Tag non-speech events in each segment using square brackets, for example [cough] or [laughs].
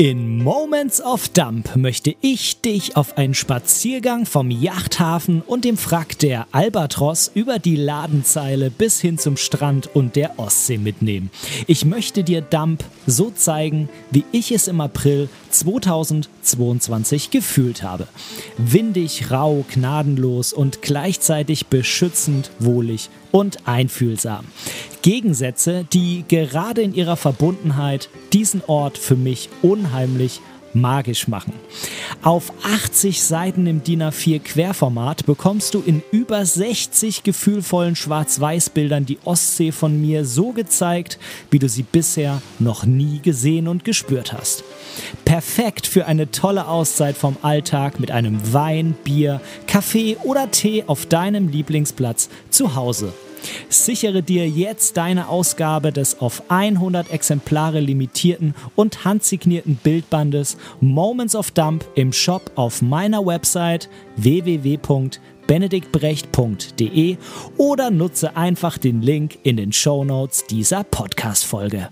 In Moments of Dump möchte ich dich auf einen Spaziergang vom Yachthafen und dem Frack der Albatros über die Ladenzeile bis hin zum Strand und der Ostsee mitnehmen. Ich möchte dir Dump so zeigen, wie ich es im April 2022 gefühlt habe. Windig, rau, gnadenlos und gleichzeitig beschützend, wohlig und einfühlsam. Gegensätze, die gerade in ihrer Verbundenheit diesen Ort für mich unheimlich magisch machen. Auf 80 Seiten im DIN A4 Querformat bekommst du in über 60 gefühlvollen Schwarz-Weiß-Bildern die Ostsee von mir so gezeigt, wie du sie bisher noch nie gesehen und gespürt hast. Perfekt für eine tolle Auszeit vom Alltag mit einem Wein, Bier, Kaffee oder Tee auf deinem Lieblingsplatz zu Hause. Sichere dir jetzt deine Ausgabe des auf 100 Exemplare limitierten und handsignierten Bildbandes Moments of Dump im Shop auf meiner Website www.benediktbrecht.de oder nutze einfach den Link in den Show Notes dieser Podcast-Folge.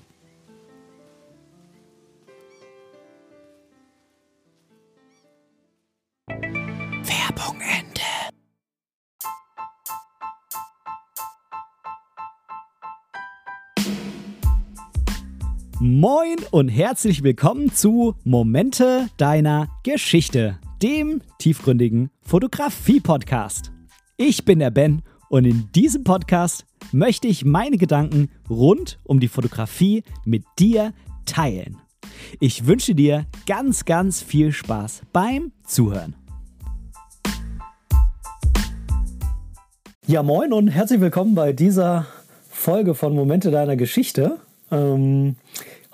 Werbung Ende. Moin und herzlich willkommen zu Momente deiner Geschichte, dem tiefgründigen Fotografie-Podcast. Ich bin der Ben und in diesem Podcast möchte ich meine Gedanken rund um die Fotografie mit dir teilen. Ich wünsche dir ganz, ganz viel Spaß beim Zuhören. Ja, moin und herzlich willkommen bei dieser Folge von Momente deiner Geschichte. Ähm,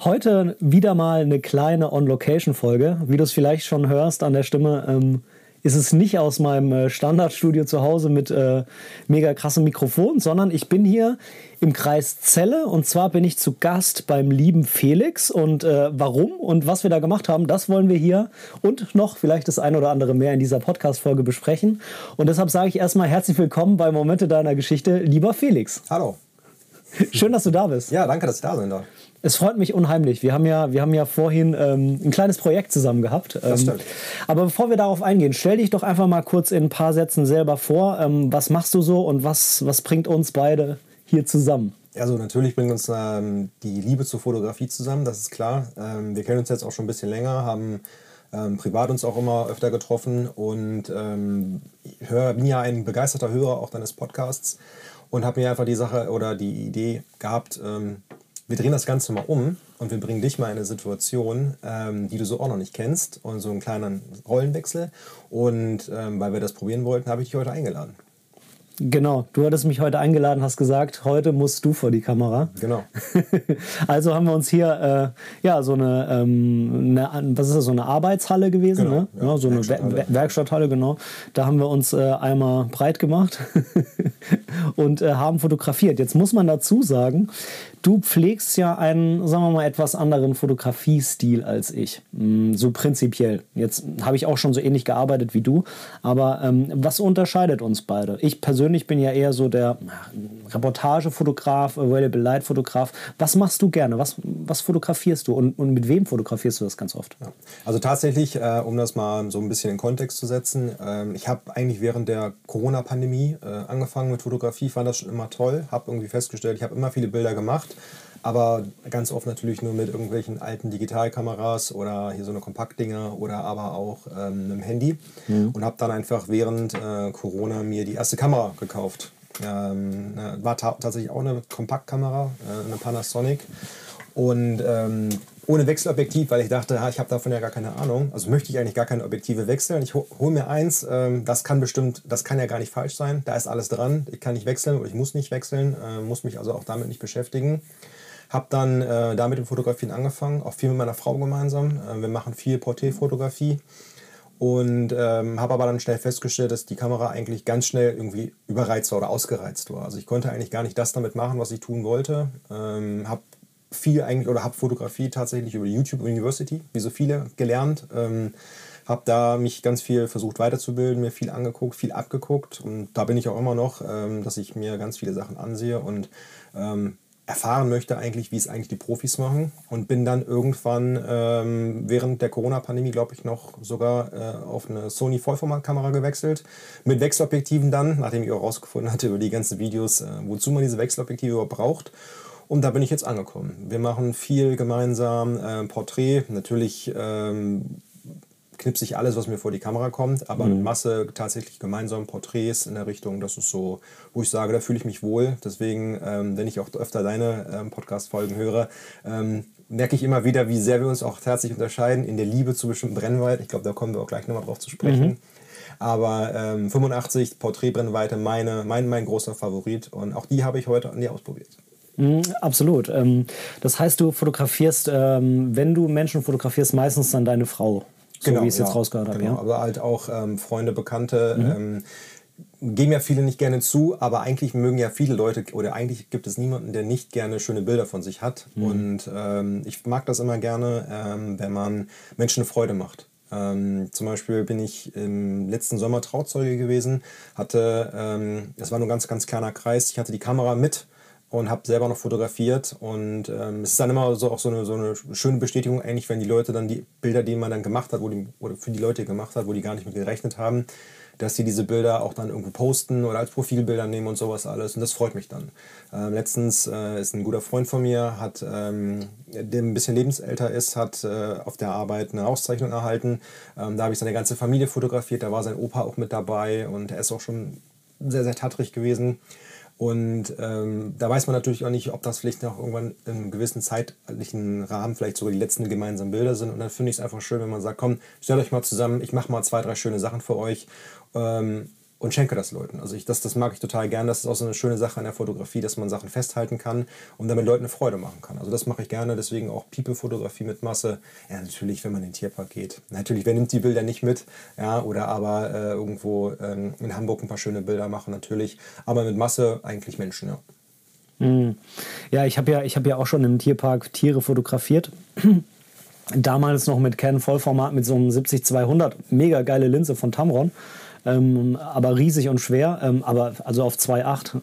heute wieder mal eine kleine On-Location-Folge. Wie du es vielleicht schon hörst an der Stimme, ähm, ist es nicht aus meinem äh, Standardstudio zu Hause mit äh, mega krassem Mikrofon, sondern ich bin hier im Kreis Celle und zwar bin ich zu Gast beim lieben Felix und äh, warum und was wir da gemacht haben, das wollen wir hier und noch vielleicht das ein oder andere mehr in dieser Podcast-Folge besprechen. Und deshalb sage ich erstmal herzlich willkommen bei Momente deiner Geschichte, lieber Felix. Hallo. Schön, dass du da bist. Ja, danke, dass ich da sein darf. Es freut mich unheimlich. Wir haben ja, wir haben ja vorhin ähm, ein kleines Projekt zusammen gehabt. Ähm, Das stimmt. Aber bevor wir darauf eingehen, stell dich doch einfach mal kurz in ein paar Sätzen selber vor. Ähm, was machst du so und was, was bringt uns beide hier zusammen? Also natürlich bringt uns ähm, die Liebe zur Fotografie zusammen, das ist klar. Ähm, wir kennen uns jetzt auch schon ein bisschen länger, haben ähm, privat uns auch immer öfter getroffen und hör, bin ja ein begeisterter Hörer auch deines Podcasts und habe mir einfach die Sache oder die Idee gehabt, wir drehen das Ganze mal um und wir bringen dich mal in eine Situation, ähm, die du so auch noch nicht kennst und so einen kleinen Rollenwechsel. Und ähm, weil wir das probieren wollten, habe ich dich heute eingeladen. Genau, du hattest mich heute eingeladen, hast gesagt, heute musst du vor die Kamera. Genau. [laughs] also haben wir uns hier äh, ja so eine, ähm, eine, was ist das, so eine Arbeitshalle gewesen, Genau, ne? ja, Ja, so eine Werkstatthalle. Werkstatthalle. Werkstatthalle, genau. Da haben wir uns äh, einmal breit gemacht [laughs] und äh, haben fotografiert. Jetzt muss man dazu sagen, du pflegst ja einen, sagen wir mal, etwas anderen Fotografiestil als ich. Mm, So prinzipiell. Jetzt habe ich auch schon so ähnlich gearbeitet wie du, aber ähm, was unterscheidet uns beide? Ich persönlich bin ja eher so der na, Reportagefotograf, Available Light Fotograf. Was machst du gerne? Was, was fotografierst du und, und mit wem fotografierst du das ganz oft? Ja. Also tatsächlich, äh, um das mal so ein bisschen in Kontext zu setzen, ähm, ich habe eigentlich während der Corona-Pandemie äh, angefangen mit Fotografie, fand das schon immer toll, habe irgendwie festgestellt, ich habe immer viele Bilder gemacht, aber ganz oft natürlich nur mit irgendwelchen alten Digitalkameras oder hier so eine Kompaktdinger oder aber auch ähm, einem Handy und habe dann einfach während äh, Corona mir die erste Kamera gekauft. Ähm, äh, war ta tatsächlich auch eine Kompaktkamera, äh, eine Panasonic und ähm, ohne Wechselobjektiv, weil ich dachte, ha, ich habe davon ja gar keine Ahnung. Also möchte ich eigentlich gar keine Objektive wechseln. Ich ho hole mir eins, ähm, das kann bestimmt, das kann ja gar nicht falsch sein. Da ist alles dran. Ich kann nicht wechseln oder ich muss nicht wechseln, äh, muss mich also auch damit nicht beschäftigen. Habe dann äh, da mit dem Fotografieren angefangen, auch viel mit meiner Frau gemeinsam. Äh, wir machen viel Porträtfotografie und ähm, habe aber dann schnell festgestellt, dass die Kamera eigentlich ganz schnell irgendwie überreizt war oder ausgereizt war. Also ich konnte eigentlich gar nicht das damit machen, was ich tun wollte. Ähm, habe viel eigentlich oder habe Fotografie tatsächlich über YouTube University, wie so viele, gelernt. Ähm, habe da mich ganz viel versucht weiterzubilden, mir viel angeguckt, viel abgeguckt und da bin ich auch immer noch, ähm, dass ich mir ganz viele Sachen ansehe und ähm, erfahren möchte eigentlich, wie es eigentlich die Profis machen und bin dann irgendwann ähm, während der Corona-Pandemie, glaube ich, noch sogar äh, auf eine Sony Vollformatkamera gewechselt mit Wechselobjektiven dann, nachdem ich auch rausgefunden hatte über die ganzen Videos, äh, wozu man diese Wechselobjektive überhaupt braucht. Und da bin ich jetzt angekommen. Wir machen viel gemeinsam, äh, Porträt, natürlich ähm, knipse ich alles, was mir vor die Kamera kommt, aber mhm. mit Masse tatsächlich gemeinsam Porträts in der Richtung, das ist so, wo ich sage, da fühle ich mich wohl. Deswegen, ähm, wenn ich auch öfter deine ähm, Podcast-Folgen höre, ähm, merke ich immer wieder, wie sehr wir uns auch tatsächlich unterscheiden in der Liebe zu bestimmten Brennweiten. Ich glaube, da kommen wir auch gleich nochmal drauf zu sprechen. Mhm. Aber ähm, 85 Porträtbrennweite, meine, mein, mein großer Favorit. Und auch die habe ich heute an dir ausprobiert. Mhm, absolut. Ähm, das heißt, du fotografierst, ähm, wenn du Menschen fotografierst, meistens dann deine Frau so genau, wie ich es ja, jetzt rausgehört habe. Genau, ja? aber halt auch ähm, Freunde, Bekannte. Mhm. Ähm, geben ja viele nicht gerne zu, aber eigentlich mögen ja viele Leute oder eigentlich gibt es niemanden, der nicht gerne schöne Bilder von sich hat. Mhm. Und ähm, ich mag das immer gerne, ähm, wenn man Menschen Freude macht. Ähm, zum Beispiel bin ich im letzten Sommer Trauzeuge gewesen, hatte, ähm, das war nur ein ganz, ganz kleiner Kreis, ich hatte die Kamera mit und habe selber noch fotografiert. Und ähm, es ist dann immer so auch so eine, so eine schöne Bestätigung, eigentlich, wenn die Leute dann die Bilder, die man dann gemacht hat, wo die, oder für die Leute gemacht hat, wo die gar nicht mit gerechnet haben, dass sie diese Bilder auch dann irgendwo posten oder als Profilbilder nehmen und sowas alles. Und das freut mich dann. Ähm, letztens äh, ist ein guter Freund von mir, hat, ähm, der ein bisschen lebensälter ist, hat äh, auf der Arbeit eine Auszeichnung erhalten. Ähm, da habe ich seine ganze Familie fotografiert, da war sein Opa auch mit dabei und er ist auch schon sehr, sehr tattrig gewesen. Und ähm, da weiß man natürlich auch nicht, ob das vielleicht noch irgendwann in einem gewissen zeitlichen Rahmen vielleicht sogar die letzten gemeinsamen Bilder sind. Und dann finde ich es einfach schön, wenn man sagt, komm, stellt euch mal zusammen, ich mache mal zwei, drei schöne Sachen für euch. Ähm, und schenke das Leuten. Also ich, das, das mag ich total gern. Das ist auch so eine schöne Sache an der Fotografie, dass man Sachen festhalten kann und damit Leuten eine Freude machen kann. Also das mache ich gerne, deswegen auch People-Fotografie mit Masse. Ja, natürlich, wenn man in den Tierpark geht. Natürlich, wer nimmt die Bilder nicht mit? Ja, oder aber äh, irgendwo ähm, in Hamburg ein paar schöne Bilder machen, natürlich. Aber mit Masse eigentlich Menschen, ja. Hm. Ja, ich habe ja, hab ja auch schon im Tierpark Tiere fotografiert. [clears throat] Damals noch mit Canon Vollformat mit so einem 70-200, mega geile Linse von Tamron ähm, aber riesig und schwer, ähm, aber also auf 2,8 äh,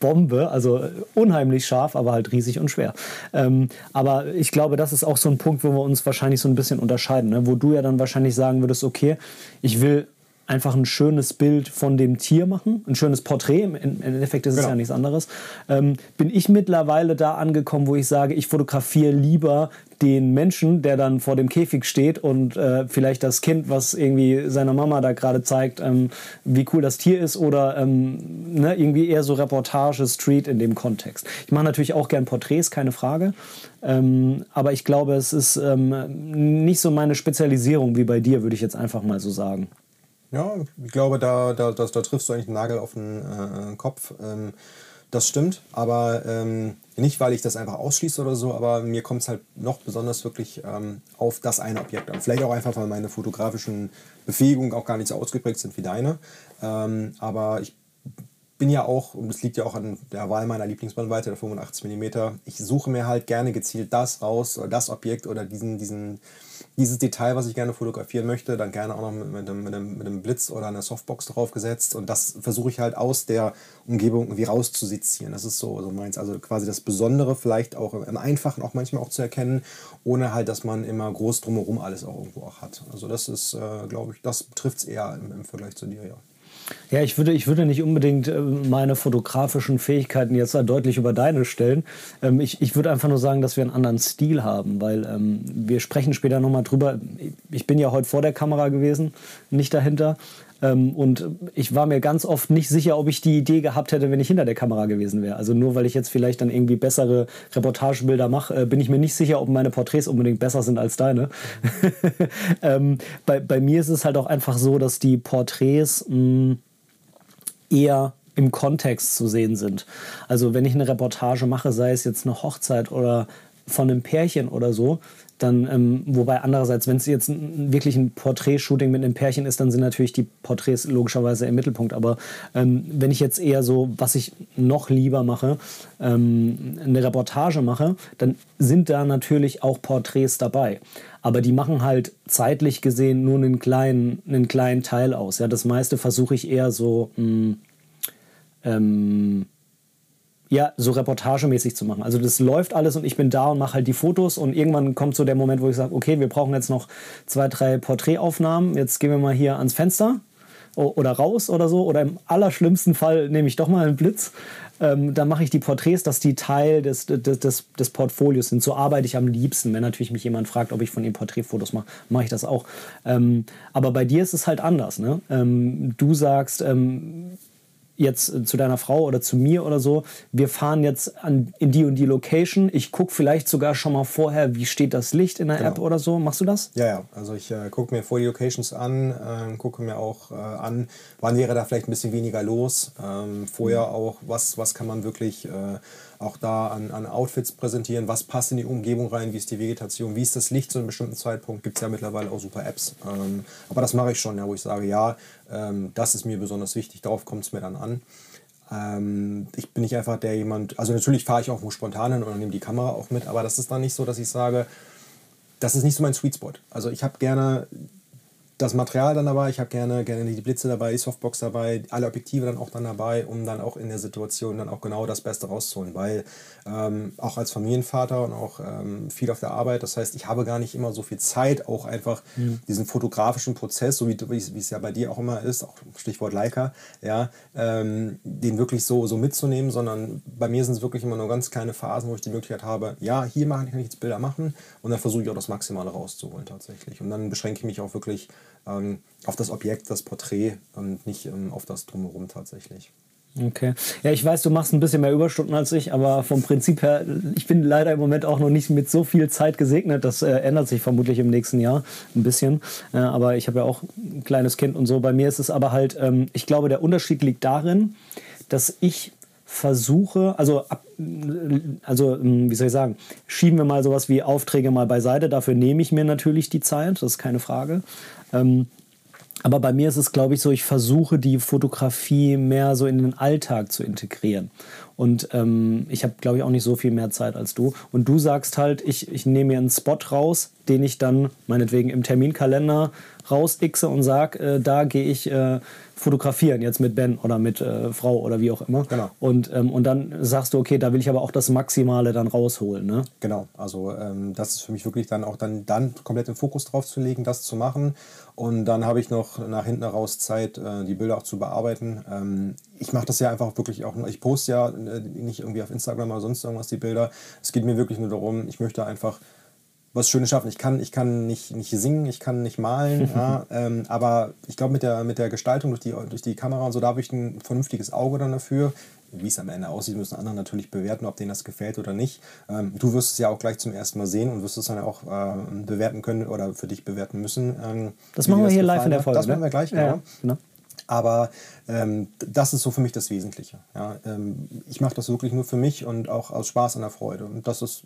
Bombe, also unheimlich scharf, aber halt riesig und schwer. Ähm, aber ich glaube, das ist auch so ein Punkt, wo wir uns wahrscheinlich so ein bisschen unterscheiden, ne? wo du ja dann wahrscheinlich sagen würdest, okay, ich will einfach ein schönes Bild von dem Tier machen, ein schönes Porträt, im, Endeffekt ist es genau. ja nichts anderes, ähm, bin ich mittlerweile da angekommen, wo ich sage, ich fotografiere lieber den Menschen, der dann vor dem Käfig steht und äh, vielleicht das Kind, was irgendwie seiner Mama da gerade zeigt, ähm, wie cool das Tier ist oder ähm, ne, irgendwie eher so Reportage, Street in dem Kontext. Ich mache natürlich auch gern Porträts, keine Frage, ähm, aber ich glaube, es ist ähm, nicht so meine Spezialisierung wie bei dir, würde ich jetzt einfach mal so sagen. Ja, ich glaube, da, da, da, da triffst du eigentlich einen Nagel auf den äh, Kopf. Ähm, das stimmt, aber ähm, nicht, weil ich das einfach ausschließe oder so, aber mir kommt es halt noch besonders wirklich ähm, auf das eine Objekt an. Vielleicht auch einfach, weil meine fotografischen Befähigungen auch gar nicht so ausgeprägt sind wie deine. Ähm, aber ich bin ja auch, und das liegt ja auch an der Wahl meiner Lieblingsbrennweite, der 85 mm, ich suche mir halt gerne gezielt das raus, oder das Objekt oder diesen, diesen dieses Detail, was ich gerne fotografieren möchte, dann gerne auch noch mit, mit, einem, mit, einem, mit einem Blitz oder einer Softbox draufgesetzt. Und das versuche ich halt aus der Umgebung irgendwie rauszusezieren. Das ist so, so meins. Also quasi das Besondere vielleicht auch im Einfachen auch manchmal auch zu erkennen, ohne halt, dass man immer groß drumherum alles auch irgendwo auch hat. Also das ist, äh, glaube ich, das trifft es eher im, im Vergleich zu dir, ja. Ja, ich würde, ich würde nicht unbedingt äh, meine fotografischen Fähigkeiten jetzt da deutlich über deine stellen. Ähm, ich, ich würde einfach nur sagen, dass wir einen anderen Stil haben, weil ähm, wir sprechen später nochmal drüber. Ich bin ja heute vor der Kamera gewesen, nicht dahinter. Ähm, und ich war mir ganz oft nicht sicher, ob ich die Idee gehabt hätte, wenn ich hinter der Kamera gewesen wäre. Also nur weil ich jetzt vielleicht dann irgendwie bessere Reportagebilder mache, äh, bin ich mir nicht sicher, ob meine Porträts unbedingt besser sind als deine. [laughs] ähm, bei, bei mir ist es halt auch einfach so, dass die Porträts mh, mm, eher im Kontext zu sehen sind. Also wenn ich eine Reportage mache, sei es jetzt eine Hochzeit oder von einem Pärchen oder so, dann, ähm, wobei andererseits, wenn es jetzt wirklich ein Porträtshooting mit einem Pärchen ist, dann sind natürlich die Porträts logischerweise im Mittelpunkt. Aber ähm, wenn ich jetzt eher so, was ich noch lieber mache, ähm, eine Reportage mache, dann sind da natürlich auch Porträts dabei. Aber die machen halt zeitlich gesehen nur einen kleinen, einen kleinen Teil aus. Ja, das meiste versuche ich eher so mh, hm, ähm, ja, so reportagemäßig zu machen. Also das läuft alles und ich bin da und mache halt die Fotos und irgendwann kommt so der Moment, wo ich sage, okay, wir brauchen jetzt noch zwei, drei Porträtaufnahmen. Jetzt gehen wir mal hier ans Fenster oder raus oder so. Oder im allerschlimmsten Fall nehme ich doch mal einen Blitz. Ähm, dann mache ich die Porträts, dass die Teil des, des, des, des Portfolios sind. So arbeite ich am liebsten. Wenn natürlich mich jemand fragt, ob ich von ihm Porträtfotos mache, mache ich das auch. Ähm, aber bei dir ist es halt anders. Ne? Ähm, du sagst, ähm, jetzt äh, zu deiner Frau oder zu mir oder so, wir fahren jetzt an, in die und die Location. Ich gucke vielleicht sogar schon mal vorher, wie steht das Licht in der genau. App oder so. Machst du das? Ja, ja. Also ich äh, gucke mir vor die Locations an, äh, gucke mir auch äh, an, wann wäre da vielleicht ein bisschen weniger los. Ähm, vorher mhm. auch, was, was kann man wirklich äh, auch da an, an Outfits präsentieren, was passt in die Umgebung rein, wie ist die Vegetation, wie ist das Licht zu einem bestimmten Zeitpunkt. Gibt es ja mittlerweile auch super Apps. Ähm, aber das mache ich schon, ja, wo ich sage, ja, ähm, das ist mir besonders wichtig, darauf kommt es mir dann an. Ähm, ich bin nicht einfach der jemand, also natürlich fahre ich auch wo spontan hin und nehme die Kamera auch mit, aber das ist dann nicht so, dass ich sage, das ist nicht so mein Sweet Spot. Also ich habe gerne das Material dann dabei, ich habe gerne, gerne die Blitze dabei, die Softbox dabei, alle Objektive dann auch dann dabei, um dann auch in der Situation dann auch genau das Beste rauszuholen, weil ähm, auch als Familienvater und auch ähm, viel auf der Arbeit, das heißt, ich habe gar nicht immer so viel Zeit, auch einfach mhm. diesen fotografischen Prozess, so wie, es ja bei dir auch immer ist, auch Stichwort Leica, ja, ähm, den wirklich so, so mitzunehmen, sondern bei mir sind es wirklich immer nur ganz kleine Phasen, wo ich die Möglichkeit habe, ja, hier machen, kann ich jetzt Bilder machen und dann versuche ich auch das Maximale rauszuholen tatsächlich. Und dann beschränke ich mich auch wirklich auf das Objekt, das Porträt und nicht ähm, auf das Drumherum tatsächlich. Okay. Ja, ich weiß, du machst ein bisschen mehr Überstunden als ich, aber vom Prinzip her, ich bin leider im Moment auch noch nicht mit so viel Zeit gesegnet. Das äh, ändert sich vermutlich im nächsten Jahr ein bisschen. Äh, aber ich habe ja auch ein kleines Kind und so. Bei mir ist es aber halt, ähm, ich glaube, der Unterschied liegt darin, dass ich versuche, also, also ähm, wie soll ich sagen, schieben wir mal sowas wie Aufträge mal beiseite. Dafür nehme ich mir natürlich die Zeit, das ist keine Frage. Ähm, aber bei mir ist es, glaube ich, so, ich versuche die Fotografie mehr so in den Alltag zu integrieren. Und ähm, ich habe, glaube ich, auch nicht so viel mehr Zeit als du. Und du sagst halt, ich, ich nehme mir einen Spot raus, den ich dann meinetwegen im Terminkalender rausixe und sage, äh, da gehe ich äh, fotografieren, jetzt mit Ben oder mit äh, Frau oder wie auch immer. Genau. Und, ähm, und dann sagst du, okay, da will ich aber auch das Maximale dann rausholen. Ne? Genau, also ähm, das ist für mich wirklich dann auch dann, dann komplett den Fokus drauf zu legen, das zu machen. Und dann habe ich noch nach hinten raus Zeit, äh, die Bilder auch zu bearbeiten. Ähm, ich mache das ja einfach wirklich auch, ich poste ja äh, nicht irgendwie auf Instagram oder sonst irgendwas die Bilder. Es geht mir wirklich nur darum, ich möchte einfach was Schönes schaffen. Ich kann, ich kann nicht, nicht singen, ich kann nicht malen, [laughs] ja, ähm, aber ich glaube, mit der, mit der Gestaltung durch die, durch die Kamera und so, da habe ich ein vernünftiges Auge dann dafür. Wie es am Ende aussieht, müssen andere natürlich bewerten, ob denen das gefällt oder nicht. Ähm, du wirst es ja auch gleich zum ersten Mal sehen und wirst es dann auch äh, bewerten können oder für dich bewerten müssen. Ähm, das machen wir hier live in der Folge. Das ne? machen wir gleich, genau. Ja, genau. Aber ähm, das ist so für mich das Wesentliche. Ja? Ähm, ich mache das wirklich nur für mich und auch aus Spaß und der Freude. Und das ist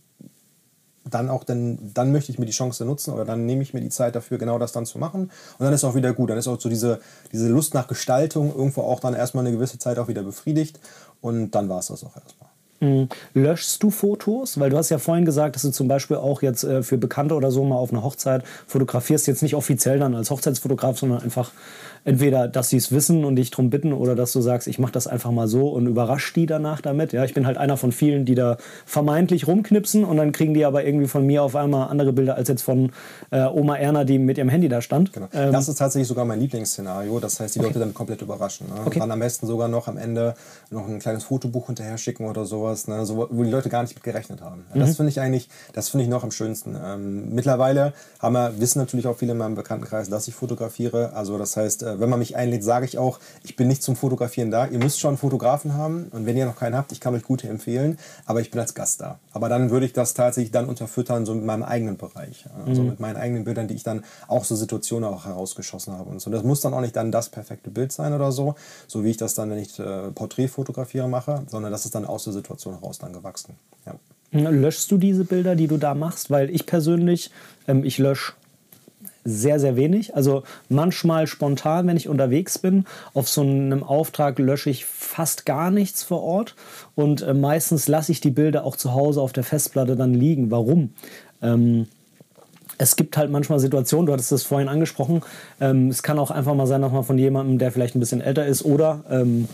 dann auch, dann, dann möchte ich mir die Chance nutzen oder dann nehme ich mir die Zeit dafür, genau das dann zu machen. Und dann ist auch wieder gut. Dann ist auch so diese, diese Lust nach Gestaltung irgendwo auch dann erstmal eine gewisse Zeit auch wieder befriedigt. Und dann war es das auch erstmal. Mhm. Löschst du Fotos? Weil du hast ja vorhin gesagt, dass du zum Beispiel auch jetzt äh, für Bekannte oder so mal auf einer Hochzeit fotografierst. Jetzt nicht offiziell dann als Hochzeitsfotograf, sondern einfach entweder, dass sie es wissen und dich darum bitten oder dass du sagst, ich mache das einfach mal so und überrasch die danach damit. Ja, ich bin halt einer von vielen, die da vermeintlich rumknipsen und dann kriegen die aber irgendwie von mir auf einmal andere Bilder als jetzt von äh, Oma Erna, die mit ihrem Handy da stand. Genau. Ähm, das ist tatsächlich sogar mein Lieblingsszenario. Das heißt, die okay. Leute dann komplett überraschen. Ne? Okay. Und dann am besten sogar noch am Ende noch ein kleines Fotobuch hinterher schicken oder sowas, ne? so, wo die Leute gar nicht mit gerechnet haben. Mhm. Das finde ich eigentlich, das finde ich noch am schönsten. Ähm, mittlerweile haben wir, wissen natürlich auch viele in meinem Bekanntenkreis, dass ich fotografiere. Also das heißt, äh, wenn man mich einlädt, sage ich auch, ich bin nicht zum Fotografieren da. Ihr müsst schon einen Fotografen haben und wenn ihr noch keinen habt, ich kann euch gute empfehlen, aber ich bin als Gast da. Aber dann würde ich das tatsächlich dann unterfüttern, so mit meinem eigenen Bereich. Also mhm. mit meinen eigenen Bildern, die ich dann auch so Situationen auch herausgeschossen habe und so. Das muss dann auch nicht dann das perfekte Bild sein oder so, so wie ich das dann, wenn ich äh, Porträt fotografiere, mache, sondern das ist dann aus der Situation heraus dann gewachsen. Ja. Löschst du diese Bilder, die du da machst? Weil ich persönlich, ähm, ich lösche sehr, sehr wenig. Also manchmal spontan, wenn ich unterwegs bin, auf so einem Auftrag lösche ich fast gar nichts vor Ort und äh, meistens lasse ich die Bilder auch zu Hause auf der Festplatte dann liegen. Warum? Ähm, es gibt halt manchmal Situationen, du hattest das vorhin angesprochen, ähm, es kann auch einfach mal sein, dass man von jemandem, der vielleicht ein bisschen älter ist oder ähm,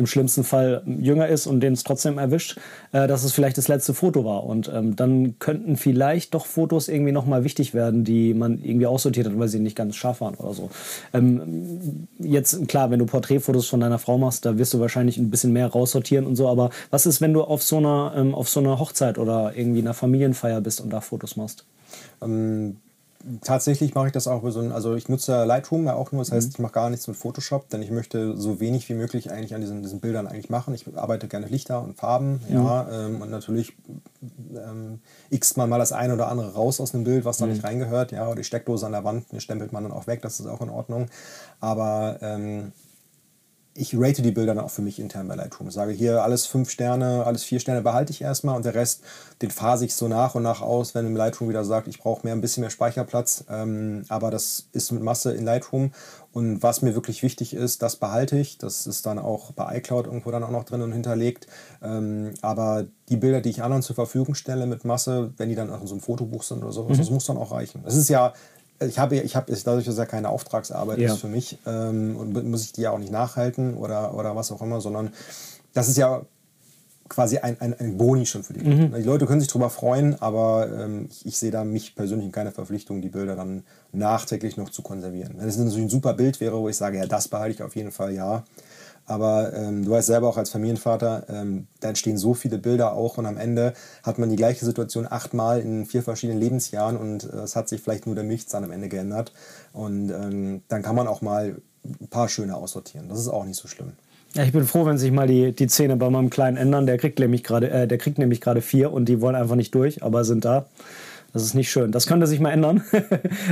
im schlimmsten Fall jünger ist und den es trotzdem erwischt, äh, dass es vielleicht das letzte Foto war. Und ähm, dann könnten vielleicht doch Fotos irgendwie nochmal wichtig werden, die man irgendwie aussortiert hat, weil sie nicht ganz scharf waren oder so. Ähm, jetzt, klar, wenn du Porträtfotos von deiner Frau machst, da wirst du wahrscheinlich ein bisschen mehr raussortieren und so. Aber was ist, wenn du auf so einer, ähm, auf so einer Hochzeit oder irgendwie einer Familienfeier bist und da Fotos machst? Ähm, tatsächlich mache ich das auch so ein, also ich nutze Lightroom ja auch nur, das heißt, mhm. ich mache gar nichts mit Photoshop, denn ich möchte so wenig wie möglich eigentlich an diesen, diesen Bildern eigentlich machen. Ich arbeite gerne Lichter und Farben, mhm. ja, ähm, und natürlich ähm, x man mal das eine oder andere raus aus einem Bild, was da mhm. nicht reingehört, ja, oder die Steckdose an der Wand, die stempelt man dann auch weg, das ist auch in Ordnung. Aber ähm, ich rate die Bilder dann auch für mich intern bei Lightroom. Ich sage hier alles fünf Sterne, alles vier Sterne behalte ich erstmal und der Rest, den phase ich so nach und nach aus, wenn im Lightroom wieder sagt, ich brauche mehr ein bisschen mehr Speicherplatz. Ähm, aber das ist mit Masse in Lightroom. Und was mir wirklich wichtig ist, das behalte ich. Das ist dann auch bei iCloud irgendwo dann auch noch drin und hinterlegt. Ähm, aber die Bilder, die ich anderen zur Verfügung stelle mit Masse, wenn die dann auch in so einem Fotobuch sind oder sowas, mhm. das muss dann auch reichen. Es ist ja ich habe, ich habe, dadurch, dass ja keine Auftragsarbeit ja. ist für mich ähm, und muss ich die ja auch nicht nachhalten oder, oder was auch immer, sondern das ist ja quasi ein, ein, ein Boni schon für die Leute. Mhm. Die Leute können sich darüber freuen, aber ähm, ich, ich, sehe da mich persönlich in keiner Verpflichtung, die Bilder dann nachträglich noch zu konservieren. Wenn es natürlich ein super Bild wäre, wo ich sage, ja, das behalte ich auf jeden Fall, ja. Aber ähm, du weißt selber auch als Familienvater, ähm, da entstehen so viele Bilder auch und am Ende hat man die gleiche Situation achtmal in vier verschiedenen Lebensjahren und äh, es hat sich vielleicht nur der Milchzahn am Ende geändert. Und ähm, dann kann man auch mal ein paar schöne aussortieren. Das ist auch nicht so schlimm. Ja, ich bin froh, wenn sich mal die, die Zähne bei meinem Kleinen ändern. Der kriegt nämlich gerade, äh, der kriegt nämlich gerade vier und die wollen einfach nicht durch, aber sind da. Das ist nicht schön. Das könnte sich mal ändern. [laughs]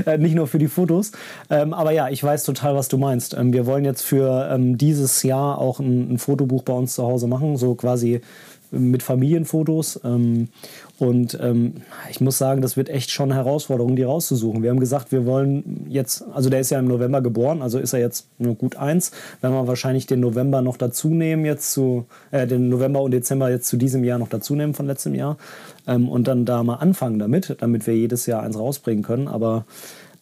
Äh, nicht nur für die Fotos. Ähm, aber ja, ich weiß total, was du meinst. Ähm, wir wollen jetzt für ähm, dieses Jahr auch ein, ein, Fotobuch bei uns zu Hause machen. So quasi mit Familienfotos. Ähm, und ähm, ich muss sagen, das wird echt schon eine Herausforderung, die rauszusuchen. Wir haben gesagt, wir wollen jetzt, also der ist ja im November geboren, also ist er jetzt nur gut eins. Werden wir wahrscheinlich den November noch dazu nehmen, jetzt zu, äh, den November und Dezember jetzt zu diesem Jahr noch dazu nehmen von letztem Jahr. Ähm, und dann da mal anfangen damit, damit wir jedes Jahr eins rausbringen können. Aber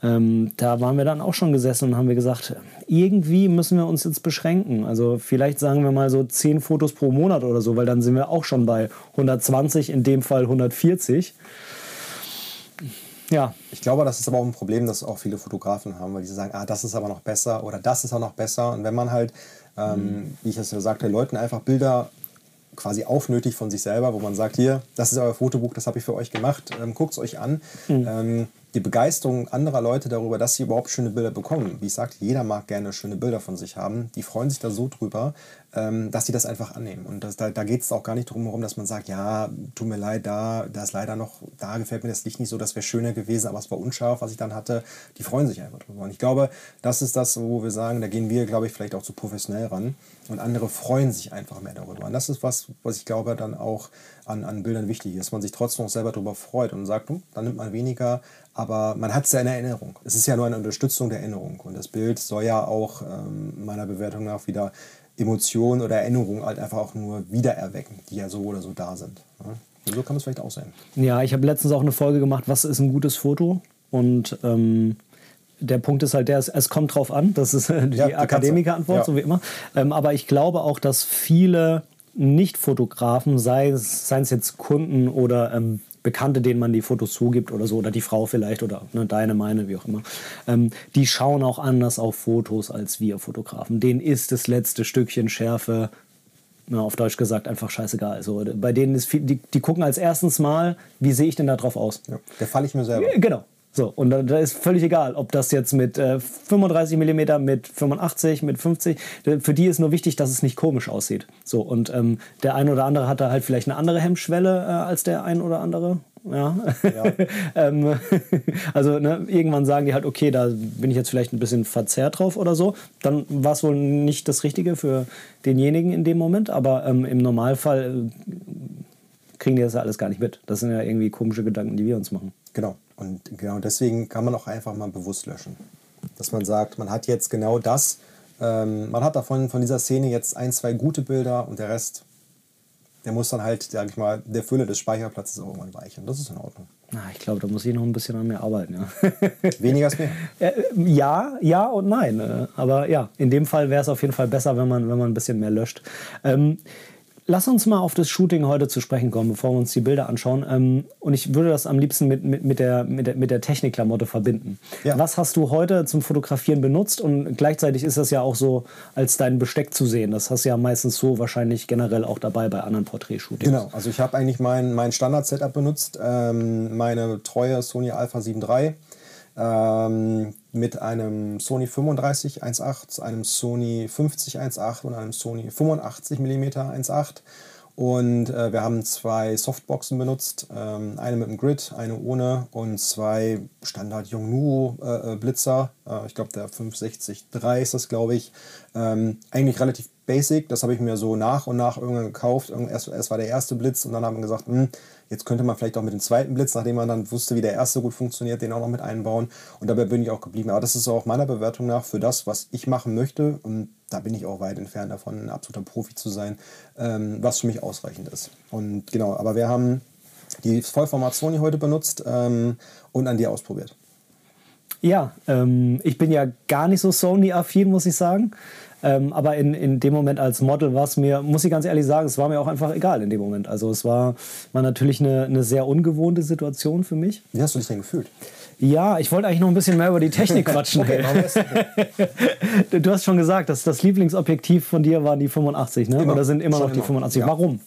ähm, da waren wir dann auch schon gesessen und haben wir gesagt, irgendwie müssen wir uns jetzt beschränken. Also vielleicht sagen wir mal so 10 Fotos pro Monat oder so, weil dann sind wir auch schon bei 120, in dem Fall 140. Ja. Ich glaube, das ist aber auch ein Problem, das auch viele Fotografen haben, weil die sagen, ah, das ist aber noch besser oder das ist auch noch besser. Und wenn man halt, ähm, mhm. wie ich es ja sagte, Leuten einfach Bilder quasi aufnötigt von sich selber, wo man sagt, hier, das ist euer Fotobuch, das habe ich für euch gemacht, ähm, guckt es euch an. Mhm. Ähm, die Begeisterung anderer Leute darüber, dass sie überhaupt schöne Bilder bekommen. Wie ich sagte, jeder mag gerne schöne Bilder von sich haben. Die freuen sich da so drüber, ähm, dass sie das einfach annehmen. Und das, da, da geht es auch gar nicht darum, dass man sagt, ja, tut mir leid, da, da ist leider noch, da gefällt mir das Licht nicht so, das wäre schöner gewesen, aber es war unscharf, was ich dann hatte. Die freuen sich einfach drüber. Und ich glaube, das ist das, wo wir sagen, da gehen wir, glaube ich, vielleicht auch zu professionell ran. Und andere freuen sich einfach mehr darüber. Und das ist was, was ich glaube, dann auch an, an Bildern wichtig ist, dass man sich trotzdem noch selber darüber freut und sagt, hm, dann nimmt man weniger, aber man hat es ja in Erinnerung. Es ist ja nur eine Unterstützung der Erinnerung. Und das Bild soll ja auch ähm, meiner Bewertung nach wieder Emotionen oder Erinnerungen halt einfach auch nur wiedererwecken, die ja so oder so da sind. Ne? Und so kann man es vielleicht auch sehen. Ja, ich habe letztens auch eine Folge gemacht, was ist ein gutes Foto? Und ähm, der Punkt ist halt der, es kommt drauf an. Das ist [laughs] die ja, Akademikerantwort, ja. so wie immer. Ähm, aber ich glaube auch, dass viele Nicht-Fotografen, sei seien es jetzt Kunden oder ähm, Bekannte, denen man die Fotos zugibt oder so, oder die Frau vielleicht oder ne, deine, meine, wie auch immer, ähm, die schauen auch anders auf Fotos als wir Fotografen. Denen ist das letzte Stückchen Schärfe, na, auf Deutsch gesagt, einfach scheißegal. Also, bei denen ist viel, die, die gucken als erstens mal, wie sehe ich denn da drauf aus? Ja, da falle ich mir selber. Genau, so, und da, da, ist völlig egal, ob das jetzt mit äh, 35 mm, mit 85, mit 50, für die ist nur wichtig, dass es nicht komisch aussieht. So, und ähm, der ein oder andere hat da halt vielleicht eine andere Hemmschwelle äh, als der ein oder andere. Ja. ja. [laughs] ähm, also ne, irgendwann sagen die halt, okay, da bin ich jetzt vielleicht ein bisschen verzerrt drauf oder so. Dann war es wohl nicht das Richtige für denjenigen in dem Moment, aber ähm, im Normalfall äh, kriegen die das ja alles gar nicht mit. Das sind ja irgendwie komische Gedanken, die wir uns machen. Genau. Und genau deswegen kann man auch einfach mal bewusst löschen. Dass man sagt, man hat jetzt genau das, ähm, man hat davon von dieser Szene jetzt ein, zwei gute Bilder und der Rest der muss dann halt, sag ich mal, der Fülle des Speicherplatzes irgendwann weichen. Das ist in Ordnung. Na, ich glaube, da muss ich noch ein bisschen an mir arbeiten. Ja. [laughs] Weniger ist mehr. Äh, ja, ja und nein. Äh, aber ja, in dem Fall wäre es auf jeden Fall besser, wenn man, wenn man ein bisschen mehr löscht. Ähm, Lass uns mal auf das Shooting heute zu sprechen kommen, bevor wir uns die Bilder anschauen. Ähm, und ich würde das am liebsten mit, mit, mit der, mit der, mit der Technikklamotte verbinden. Ja. Was hast du heute zum Fotografieren benutzt? Und gleichzeitig ist das ja auch so als dein Besteck zu sehen. Das hast du ja meistens so wahrscheinlich generell auch dabei bei anderen Porträtshootings. Genau, also ich habe eigentlich mein, mein Standard-Setup benutzt. Ähm, meine treue Sony Alpha 7 III ähm, mit einem Sony 35 1.8, einem Sony 50 1.8 und einem Sony 85 mm 1.8. Und äh, wir haben zwei Softboxen benutzt, ähm, eine mit einem Grid, eine ohne und zwei Standard Yongnuo äh, äh, Blitzer. Äh, ich glaube der 560-3 ist das, glaube ich. Ähm, eigentlich relativ basic, das habe ich mir so nach und nach irgendwann gekauft. Erst, erst war der erste Blitz und dann haben wir gesagt, mh, hm, Jetzt könnte man vielleicht auch mit dem zweiten Blitz, nachdem man dann wusste, wie der erste gut funktioniert, den auch noch mit einbauen. Und dabei bin ich auch geblieben. Aber das ist auch meiner Bewertung nach für das, was ich machen möchte. Und da bin ich auch weit entfernt davon, ein absoluter Profi zu sein, ähm, was für mich ausreichend ist. Und genau, aber wir haben die Vollformat Sony heute benutzt ähm, und an dir ausprobiert. Ja, ähm, ich bin ja gar nicht so Sony-affin, muss ich sagen. Ähm, aber in, in dem Moment als Model war es mir, muss ich ganz ehrlich sagen, es war mir auch einfach egal in dem Moment. Also es war, war natürlich eine, eine sehr ungewohnte Situation für mich. Wie hast du dich denn gefühlt? Ja, ich wollte eigentlich noch ein bisschen mehr über die Technik [laughs] quatschen. okay, [laughs] du hast schon gesagt, dass das Lieblingsobjektiv von dir waren die 85, ne? Immer. Oder sind immer noch die 85? Ja. Warum?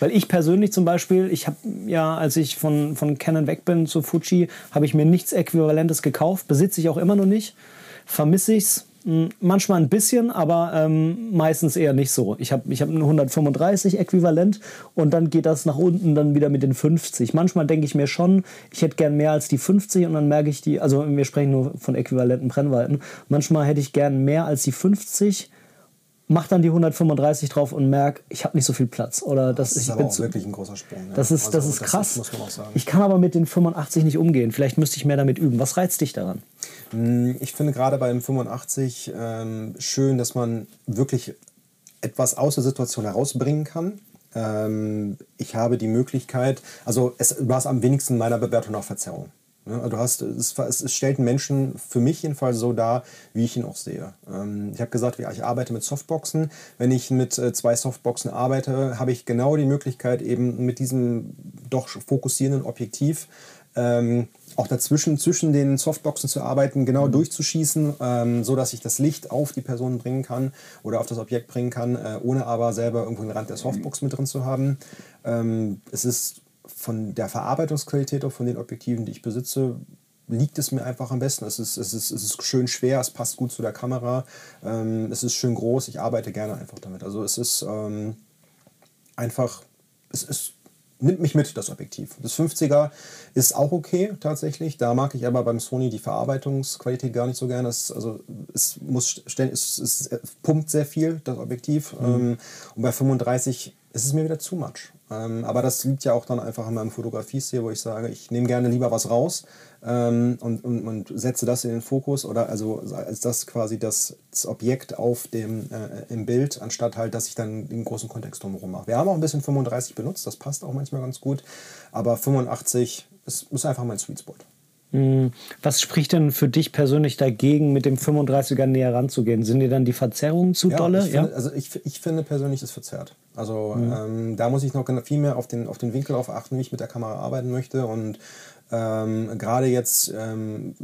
Weil ich persönlich zum Beispiel, ich habe ja, als ich von, von Canon weg bin zu Fuji, habe ich mir nichts Äquivalentes gekauft, besitze ich auch immer noch nicht, vermisse ich es hm, manchmal ein bisschen, aber ähm, meistens eher nicht so. Ich habe ich hab ein 135 Äquivalent und dann geht das nach unten dann wieder mit den 50. Manchmal denke ich mir schon, ich hätte gern mehr als die 50 und dann merke ich die, also wir sprechen nur von äquivalenten Brennweiten. Manchmal hätte ich gern mehr als die 50 mach dann die 135 drauf und merk, ich habe nicht so viel Platz. Oder das, das ist ich auch zu, wirklich ein großer Sprung. Ja. Das ist, also, das ist krass. Das ist, ich kann aber mit den 85 nicht umgehen. Vielleicht müsste ich mehr damit üben. Was reizt dich daran? Hm, ich finde gerade beim 85 ähm, schön, dass man wirklich etwas aus der Situation herausbringen kann. Ähm, ich habe die Möglichkeit, also es war am wenigsten meiner Bewertung auf Verzerrung. Ne? Also du hast, es, es, stellt einen Menschen für mich jedenfalls so dar, wie ich ihn auch sehe. Ähm, ich habe gesagt, ich arbeite mit Softboxen. Wenn ich mit äh, zwei Softboxen arbeite, habe ich genau die Möglichkeit, eben mit diesem doch fokussierenden Objektiv ähm, auch dazwischen, zwischen den Softboxen zu arbeiten, genau mhm. durchzuschießen, ähm, so dass ich das Licht auf die Person bringen kann oder auf das Objekt bringen kann, äh, ohne aber selber irgendwo den Rand der Softbox mit drin zu haben. Ähm, es ist von der Verarbeitungsqualität auch von den Objektiven, die ich besitze, liegt es mir einfach am besten. Es ist, es ist, es ist schön schwer, es passt gut zu der Kamera, ähm, es ist schön groß, ich arbeite gerne einfach damit. Also es ist ähm, einfach, es ist, nimmt mich mit, das Objektiv. Das 50er ist auch okay tatsächlich. Da mag ich aber beim Sony die Verarbeitungsqualität gar nicht so gerne. Es, also, es, muss es, es, pumpt sehr viel, das Objektiv. Mhm. Ähm, und bei 35 ist es mir wieder zu much. Ähm, aber das liegt ja auch dann einfach in meinem Fotografiestil, wo ich sage, ich nehme gerne lieber was raus ähm, und, und, und, setze das in den Fokus oder also als das quasi das, das Objekt auf dem, äh, im Bild, anstatt halt, dass ich dann den großen Kontext drumherum mache. Wir haben auch ein bisschen 35 benutzt, das passt auch manchmal ganz gut, aber 85 ist, ist einfach mein Sweet Spot. Hm, was spricht denn für dich persönlich dagegen, mit dem 35er näher ranzugehen? Sind dir dann die Verzerrungen zu ja, dolle? Ich finde, Also ich, ich finde persönlich ist verzerrt. Also mhm. ähm, da muss ich noch viel mehr auf den, auf den Winkel auf achten, wie ich mit der Kamera arbeiten möchte. Und ähm, gerade jetzt, ähm,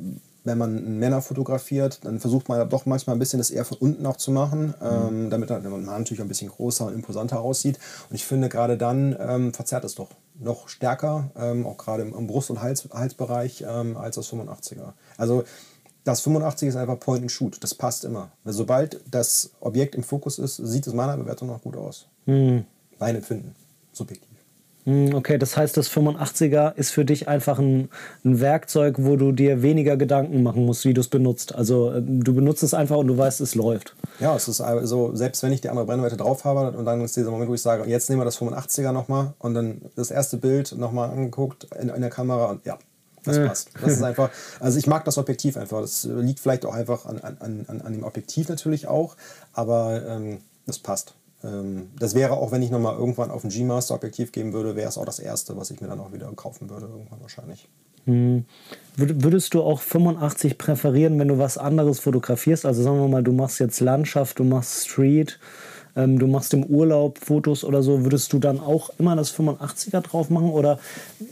wenn man Männer fotografiert, dann versucht man doch manchmal ein bisschen das eher von unten auch zu machen, mhm. damit man natürlich ein bisschen größer und imposanter aussieht. Und ich finde, gerade dann ähm, verzerrt es doch noch stärker, ähm, auch gerade im, im, Brust- und Hals, Halsbereich, ähm, als das 85er. Also das 85 ist einfach Point and Shoot. Das passt immer. Sobald das Objekt im Fokus ist, sieht es meiner Bewertung noch gut aus. Mhm. Mein Empfinden. Subjektiv. Hm, okay, das heißt, das 85er ist für dich einfach ein, ein, Werkzeug, wo du dir weniger Gedanken machen musst, wie du es benutzt. Also äh, du benutzt es einfach und du weißt, es läuft. Ja, es ist also, selbst wenn ich die andere Brennweite drauf habe und dann ist dieser Moment, wo ich sage, jetzt nehmen wir das 85er nochmal und dann das erste Bild nochmal angeguckt in, in der Kamera und ja, das passt. Das ist einfach, also ich mag das Objektiv einfach. Das liegt vielleicht auch einfach an, an, an, an dem Objektiv natürlich auch, aber ähm, das passt. Ähm, das wäre auch, wenn ich nochmal irgendwann auf ein G-Master Objektiv geben würde, wäre es auch das erste, was ich mir dann auch wieder kaufen würde, irgendwann wahrscheinlich. Hm. Würdest du auch 85 präferieren, wenn du was anderes fotografierst? Also sagen wir mal, du machst jetzt Landschaft, du machst Street, ähm, du machst im Urlaub Fotos oder so, würdest du dann auch immer das 85er drauf machen oder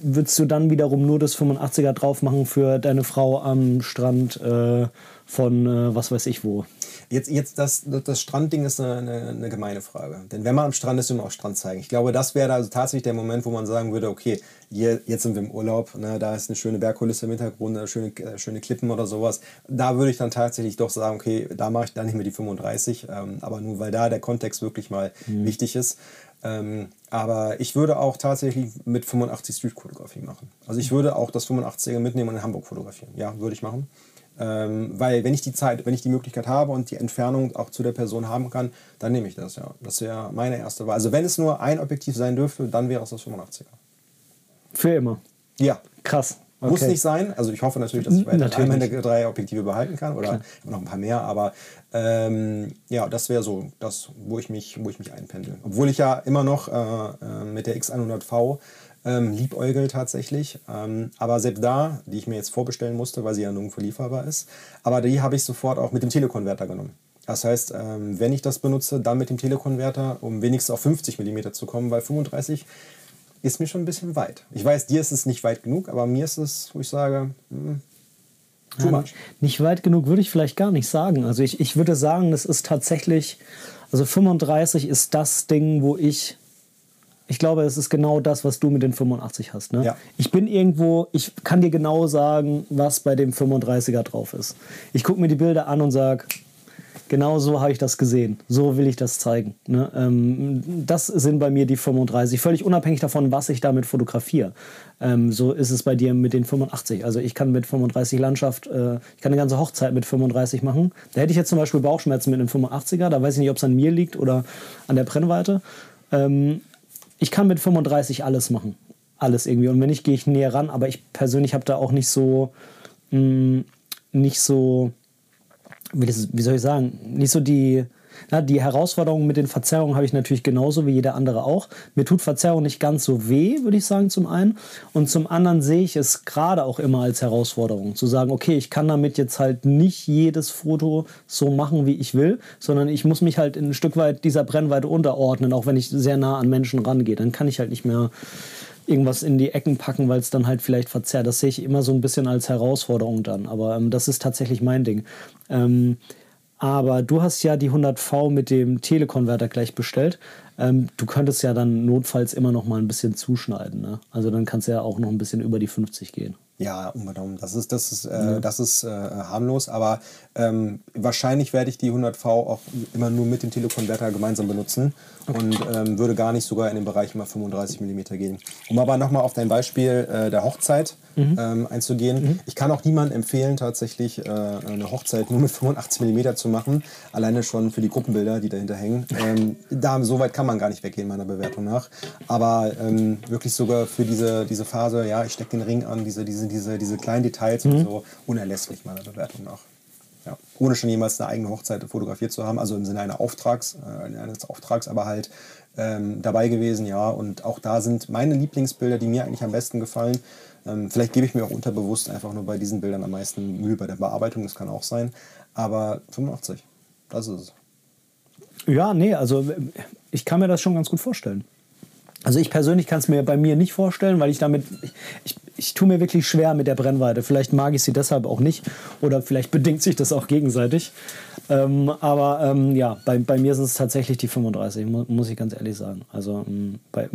würdest du dann wiederum nur das 85er drauf machen für deine Frau am Strand äh, von äh, was weiß ich wo? Jetzt, jetzt das, das Strandding ist eine, eine, eine, gemeine Frage. Denn wenn man am Strand ist, will man auch Strand zeigen. Ich glaube, das wäre also tatsächlich der Moment, wo man sagen würde, okay, hier, jetzt sind wir im Urlaub, ne, da ist eine schöne Bergkulisse im Hintergrund, schöne, äh, schöne Klippen oder sowas. Da würde ich dann tatsächlich doch sagen, okay, da mache ich dann nicht mehr die 35, ähm, aber nur weil da der Kontext wirklich mal mhm. wichtig ist. Ähm, aber ich würde auch tatsächlich mit 85 Street-Fotografie machen. Also ich würde auch das 85er mitnehmen und in Hamburg fotografieren. Ja, würde ich machen. Ähm, weil wenn ich die Zeit, wenn ich die Möglichkeit habe und die Entfernung auch zu der Person haben kann, dann nehme ich das ja. Das wäre meine erste Wahl. Also wenn es nur ein Objektiv sein dürfte, dann wäre es das 85er. Für immer. Ja. Krass. Okay. Muss nicht sein. Also ich hoffe natürlich, dass ich weiter meine drei Objektive behalten kann oder noch ein paar mehr. Aber ähm, ja, das wäre so das, wo ich mich, wo ich mich einpendel. Obwohl ich ja immer noch äh, äh mit der X100V ähm, liebäugel tatsächlich. Ähm, aber selbst da, die ich mir jetzt vorbestellen musste, weil sie ja nirgendwo lieferbar ist, aber die habe ich sofort auch mit dem Telekonverter genommen. Das heißt, ähm, wenn ich das benutze, dann mit dem Telekonverter, um wenigstens auf 50 mm zu kommen, weil 35 ist mir schon ein bisschen weit. Ich weiß, dir ist es nicht weit genug, aber mir ist es, wo ich sage, hm, too much. Nicht weit genug würde ich vielleicht gar nicht sagen. Also ich, ich würde sagen, das ist tatsächlich, also 35 ist das Ding, wo ich ich glaube, es ist genau das, was du mit den 85 hast. Ne? Ja. Ich bin irgendwo, ich kann dir genau sagen, was bei dem 35er drauf ist. Ich gucke mir die Bilder an und sage, genau so habe ich das gesehen. So will ich das zeigen. Ne? Ähm, das sind bei mir die 35, völlig unabhängig davon, was ich damit fotografiere. Ähm, so ist es bei dir mit den 85. Also ich kann mit 35 Landschaft, äh, ich kann eine ganze Hochzeit mit 35 machen. Da hätte ich jetzt zum Beispiel Bauchschmerzen mit einem 85er. Da weiß ich nicht, ob es an mir liegt oder an der Brennweite. Ähm, ich kann mit 35 alles machen. Alles irgendwie. Und wenn nicht, gehe ich näher ran. Aber ich persönlich habe da auch nicht so, mh, mm, nicht so, wie, das, wie soll ich sagen, nicht so die, na, die Herausforderung mit den Verzerrungen habe ich natürlich genauso wie jeder andere auch. Mir tut Verzerrung nicht ganz so weh, würde ich sagen, zum einen. Und zum anderen sehe ich es gerade auch immer als Herausforderung. Zu sagen, okay, ich kann damit jetzt halt nicht jedes Foto so machen, wie ich will, sondern ich muss mich halt ein Stück weit dieser Brennweite unterordnen, auch wenn ich sehr nah an Menschen rangehe. Dann kann ich halt nicht mehr irgendwas in die Ecken packen, weil es dann halt vielleicht verzerrt. Das sehe ich immer so ein bisschen als Herausforderung dann. Aber ähm, das ist tatsächlich mein Ding. Ähm, aber du hast ja die 100V mit dem Telekonverter gleich bestellt. Ähm, du könntest ja dann notfalls immer noch mal ein bisschen zuschneiden. Ne? Also dann kannst du ja auch noch ein bisschen über die 50 gehen. Ja, unbedingt. Das ist, das ist, äh, das ist äh, harmlos, aber ähm, wahrscheinlich werde ich die 100V auch immer nur mit dem Telekonverter gemeinsam benutzen okay. und ähm, würde gar nicht sogar in den Bereich immer 35 mm gehen. Um aber nochmal auf dein Beispiel äh, der Hochzeit mhm. ähm, einzugehen. Mhm. Ich kann auch niemandem empfehlen, tatsächlich äh, eine Hochzeit nur mit 85 mm zu machen, alleine schon für die Gruppenbilder, die dahinter hängen. [laughs] Ähm, da, so weit kann man gar nicht weggehen, meiner Bewertung nach. Aber ähm, wirklich sogar für diese, diese Phase, ja, ich stecke den Ring an, diese, diese, diese, diese kleinen Details mhm. und so, unerlässlich, meiner Bewertung nach. Ja, ohne schon jemals eine eigene Hochzeit fotografiert zu haben, also im Sinne einer Auftrags, äh, eines Auftrags, aber halt ähm, dabei gewesen, ja. Und auch da sind meine Lieblingsbilder, die mir eigentlich am besten gefallen. Ähm, vielleicht gebe ich mir auch unterbewusst einfach nur bei diesen Bildern am meisten Mühe bei der Bearbeitung, das kann auch sein. Aber 85, das ist es. Ja, nee, also ich kann mir das schon ganz gut vorstellen. Also ich persönlich kann es mir bei mir nicht vorstellen, weil ich damit, ich, ich, ich tue mir wirklich schwer mit der Brennweite. Vielleicht mag ich sie deshalb auch nicht oder vielleicht bedingt sich das auch gegenseitig. Ähm, aber ähm, ja, bei, bei mir sind es tatsächlich die 35, mu muss ich ganz ehrlich sagen. Also ähm, bei,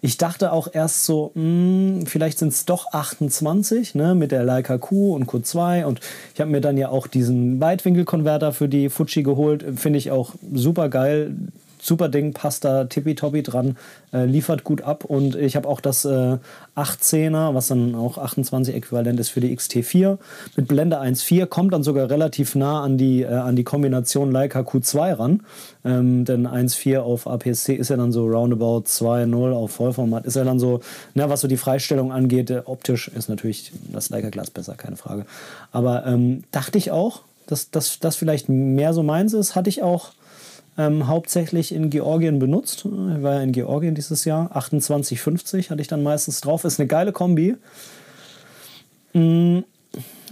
ich dachte auch erst so, mh, hm, vielleicht sind es doch 28 ne, mit der Leica Q und Q2 und ich habe mir dann ja auch diesen Weitwinkelkonverter für die Fuji geholt. Finde ich auch super geil super Ding, passt da tippitoppi dran, äh, liefert gut ab und ich habe auch das äh, 18er, was dann auch 28 äquivalent ist für die XT4 mit Blende 1.4, kommt dann sogar relativ nah an die, äh, an die Kombination Leica Q2 ran, ähm, denn 1.4 auf APS-C ist ja dann so roundabout 2.0 auf Vollformat, ist ja dann so, na, was so die Freistellung angeht, äh, optisch ist natürlich das Leica Glas besser, keine Frage. Aber ähm, dachte ich auch, dass das vielleicht mehr so meins ist, hatte ich auch ähm, hauptsächlich in Georgien benutzt. Ich war ja in Georgien dieses Jahr. 28,50 hatte ich dann meistens drauf. Ist eine geile Kombi. Mm,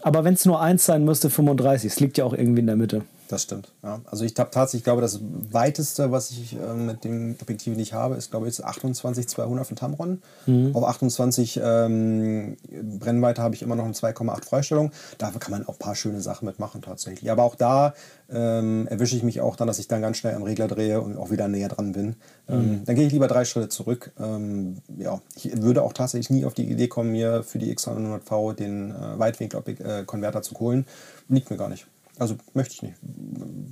aber wenn es nur eins sein müsste, 35. Es liegt ja auch irgendwie in der Mitte. Das stimmt. Ja. Also ich habe tatsächlich, ich glaube, das weiteste, was ich äh, mit dem Objektiv nicht habe, ist, glaube ich, 28 200 von Tamron. Mhm. Auf 28 ähm, Brennweite habe ich immer noch eine 2,8 Freistellung. Da kann man auch ein paar schöne Sachen mitmachen tatsächlich. Aber auch da ähm, erwische ich mich auch dann, dass ich dann ganz schnell am Regler drehe und auch wieder näher dran bin. Ähm, mhm. dann gehe ich lieber drei Schritte zurück. Ähm, ja, ich würde auch tatsächlich nie auf die Idee kommen, mir für die X100V den äh, Weitwinkel-Konverter zu holen. Liegt mir gar nicht. Also möchte ich nicht.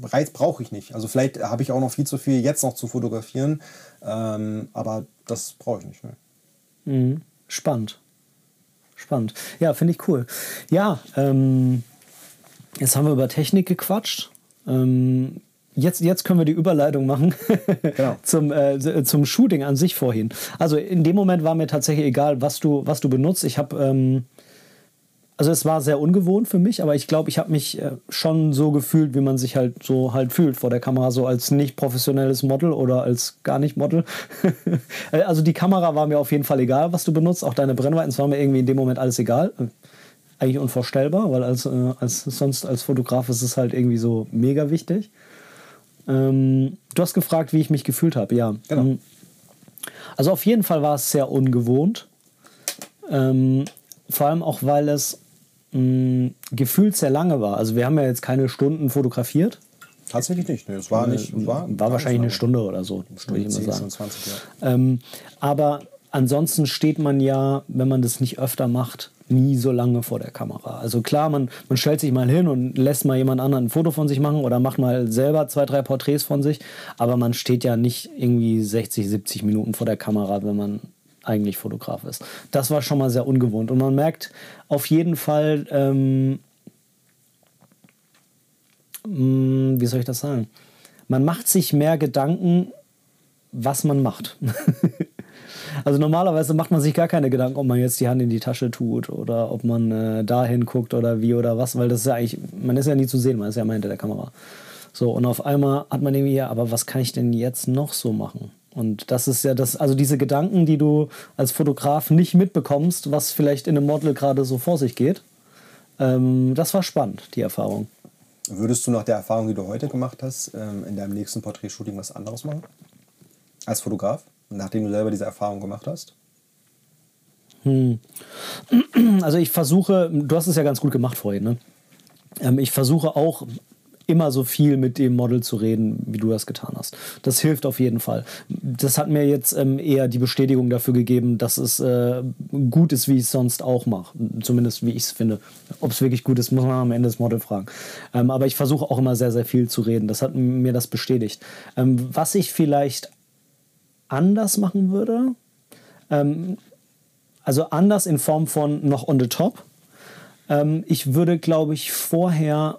Reiz brauche ich nicht. Also vielleicht habe ich auch noch viel zu viel jetzt noch zu fotografieren, ähm, aber das brauche ich nicht. Ne? Mhm. Spannend. Spannend. Ja, finde ich cool. Ja, ähm, jetzt haben wir über Technik gequatscht. Ähm, jetzt, jetzt können wir die Überleitung machen [laughs] genau. zum, äh, zum Shooting an sich vorhin. Also in dem Moment war mir tatsächlich egal, was du, was du benutzt. Ich habe ähm, also es war sehr ungewohnt für mich, aber ich glaube, ich habe mich äh, schon so gefühlt, wie man sich halt so halt fühlt vor der Kamera, so als nicht professionelles Model oder als gar nicht Model. [laughs] Äh, also die Kamera war mir auf jeden Fall egal, was du benutzt, auch deine Brennweiten, es war mir irgendwie in dem Moment alles egal. Eigentlich unvorstellbar, weil als, äh, als sonst als Fotograf ist es halt irgendwie so mega wichtig. Ähm, du hast gefragt, wie ich mich gefühlt habe, ja. Genau. Mm. Also auf jeden Fall war es sehr ungewohnt. Ähm, vor allem auch, weil es mh, gefühlt sehr lange war. Also wir haben ja jetzt keine Stunden fotografiert. Tatsächlich nicht. Nee, es war nicht. Es war, war wahrscheinlich eine Stunde oder so, würde ich mal sagen. 20, ja. ähm, aber ansonsten steht man ja, wenn man das nicht öfter macht, nie so lange vor der Kamera. Also klar, man, man stellt sich mal hin und lässt mal jemand anderen ein Foto von sich machen oder macht mal selber zwei, drei Porträts von sich, aber man steht ja nicht irgendwie 60, 70 Minuten vor der Kamera, wenn man eigentlich Fotograf ist. Das war schon mal sehr ungewohnt. Und man merkt auf jeden Fall, ähm, mm, wie soll ich das sagen? Man macht sich mehr Gedanken, was man macht. [laughs] also normalerweise macht man sich gar keine Gedanken, ob man jetzt die Hand in die Tasche tut oder ob man äh, dahin guckt oder wie oder was, weil das ist ja eigentlich, man ist ja nie zu sehen, man ist ja immer hinter der Kamera. So, und auf einmal hat man irgendwie, ja, aber was kann ich denn jetzt noch so machen? Und das ist ja das, also diese Gedanken, die du als Fotograf nicht mitbekommst, was vielleicht in einem Model gerade so vor sich geht. Ähm, das war spannend, die Erfahrung. Würdest du nach der Erfahrung, die du heute gemacht hast, ähm, in deinem nächsten Porträtshooting was anderes machen? Als Fotograf, nachdem du selber diese Erfahrung gemacht hast? Hm. [clears throat] Also ich versuche, du hast es ja ganz gut gemacht vorhin, ne? Ähm, ich versuche auch immer so viel mit dem Model zu reden, wie du das getan hast. Das hilft auf jeden Fall. Das hat mir jetzt ähm, eher die Bestätigung dafür gegeben, dass es äh, gut ist, wie ich es sonst auch mache. Zumindest wie ich es finde. Ob es wirklich gut ist, muss man am Ende das Model fragen. Ähm, aber ich versuche auch immer sehr, sehr viel zu reden. Das hat mir das bestätigt. Ähm, was ich vielleicht anders machen würde, ähm, also anders in Form von noch on the top. Ähm, ich würde, glaube ich, vorher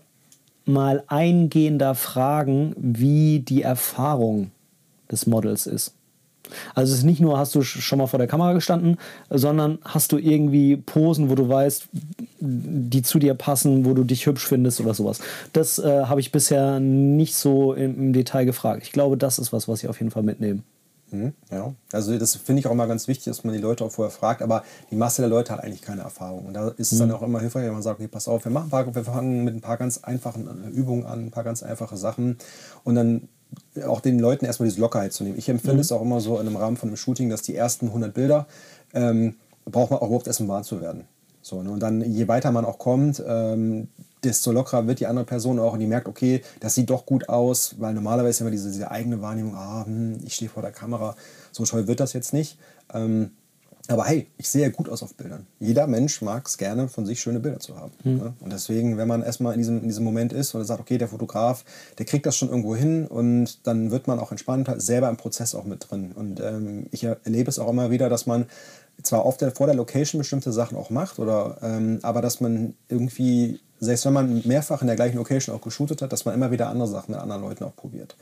mal eingehender fragen, wie die Erfahrung des Models ist. Also es ist nicht nur, hast du schon mal vor der Kamera gestanden, sondern hast du irgendwie Posen, wo du weißt, die zu dir passen, wo du dich hübsch findest oder sowas. Das äh, habe ich bisher nicht so im, im Detail gefragt. Ich glaube, das ist was, was ich auf jeden Fall mitnehme. Mhm, ja, also das finde ich auch mal ganz wichtig, dass man die Leute auch vorher fragt, aber die Masse der Leute hat eigentlich keine Erfahrung. Und da ist es mhm. dann auch immer hilfreich, wenn man sagt, okay, pass auf, wir machen paar, wir fangen mit ein paar ganz einfachen äh, Übungen an, ein paar ganz einfache Sachen und dann auch den Leuten erstmal diese Lockerheit zu nehmen. Ich empfinde mhm. es auch immer so in einem Rahmen von einem Shooting, dass die ersten 100 Bilder ähm, braucht man auch überhaupt erstmal warm zu werden. So, ne? Und dann, je weiter man auch kommt, ähm, desto lockerer wird die andere Person auch und die merkt, okay, das sieht doch gut aus, weil normalerweise immer diese, diese eigene Wahrnehmung, ah, hm, ich stehe vor der Kamera, so toll wird das jetzt nicht. Ähm, aber hey, ich sehe ja gut aus auf Bildern. Jeder Mensch mag es gerne, von sich schöne Bilder zu haben. Mhm. Ne? Und deswegen, wenn man erstmal in diesem, in diesem Moment ist und sagt, okay, der Fotograf, der kriegt das schon irgendwo hin und dann wird man auch entspannter, selber im Prozess auch mit drin. Und ähm, ich erlebe es auch immer wieder, dass man zwar auf der, vor der Location bestimmte Sachen auch macht, oder, ähm, aber dass man irgendwie selbst wenn man mehrfach in der gleichen Location auch geshootet hat, dass man immer wieder andere Sachen mit anderen Leuten auch probiert.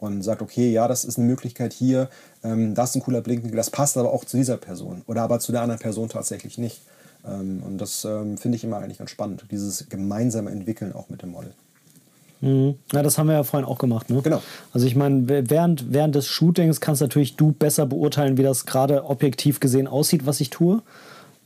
Und sagt, okay, ja, das ist eine Möglichkeit hier, ähm, das ist ein cooler Blinkwinkel, das passt aber auch zu dieser Person oder aber zu der anderen Person tatsächlich nicht. Ähm, und das ähm, finde ich immer eigentlich ganz spannend, dieses gemeinsame Entwickeln auch mit dem Model. Mhm. Ja, das haben wir ja vorhin auch gemacht. Ne? Genau. Also ich meine, während, während des Shootings kannst natürlich du besser beurteilen, wie das gerade objektiv gesehen aussieht, was ich tue.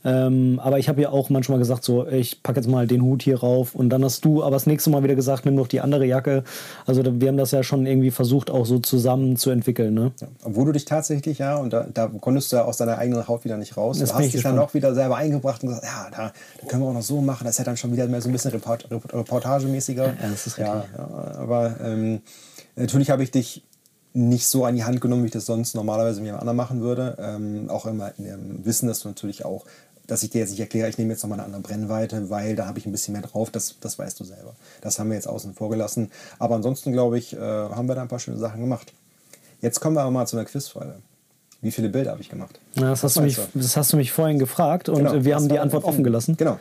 Ähm, aber ich habe ja auch manchmal gesagt, so, ich packe jetzt mal den Hut hier rauf und dann hast du aber das nächste Mal wieder gesagt, nimm doch die andere Jacke. Also wir haben das ja schon irgendwie versucht, auch so zusammen zu entwickeln. Ne? Ja, obwohl du dich tatsächlich, ja, und da, da konntest du ja aus deiner eigenen Haut wieder nicht raus. Das du hast ich dich dann auch wieder selber eingebracht und gesagt, ja, da, da können wir auch noch so machen. Das ist ja dann schon wieder mehr so ein bisschen Report, reportagemäßiger. Ja, das ist ja, ja, aber ähm, natürlich habe ich dich nicht so an die Hand genommen, wie ich das sonst normalerweise mit jemand anderem machen würde. Ähm, auch immer in dem Wissen, dass du natürlich auch, dass ich dir jetzt nicht erkläre, ich nehme jetzt nochmal eine andere Brennweite, weil da habe ich ein bisschen mehr drauf, das, das weißt du selber. Das haben wir jetzt außen vor gelassen. Aber ansonsten, glaube ich, äh, haben wir da ein paar schöne Sachen gemacht. Jetzt kommen wir aber mal zu einer Quizfrage. Wie viele Bilder habe ich gemacht? Ja, das, hast du mich, das hast du mich vorhin gefragt und Genau, wir haben die Antwort offen gelassen. Genau.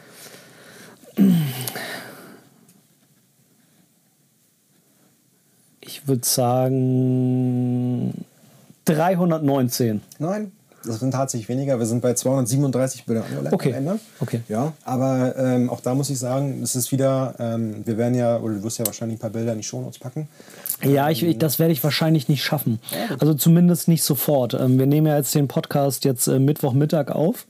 Ich würde sagen 319. Nein, das sind tatsächlich weniger. Wir sind bei 237 Bildern angelangt Okay. am Ende. Okay. Ja, aber ähm, auch da muss ich sagen, es ist wieder, ähm, wir werden ja, oder du wirst ja wahrscheinlich ein paar Bilder in die Shownotes packen. Ja, ich, ich, das werde ich wahrscheinlich nicht schaffen. Also zumindest nicht sofort. Ähm, wir nehmen ja jetzt den Podcast jetzt äh, Mittwochmittag auf.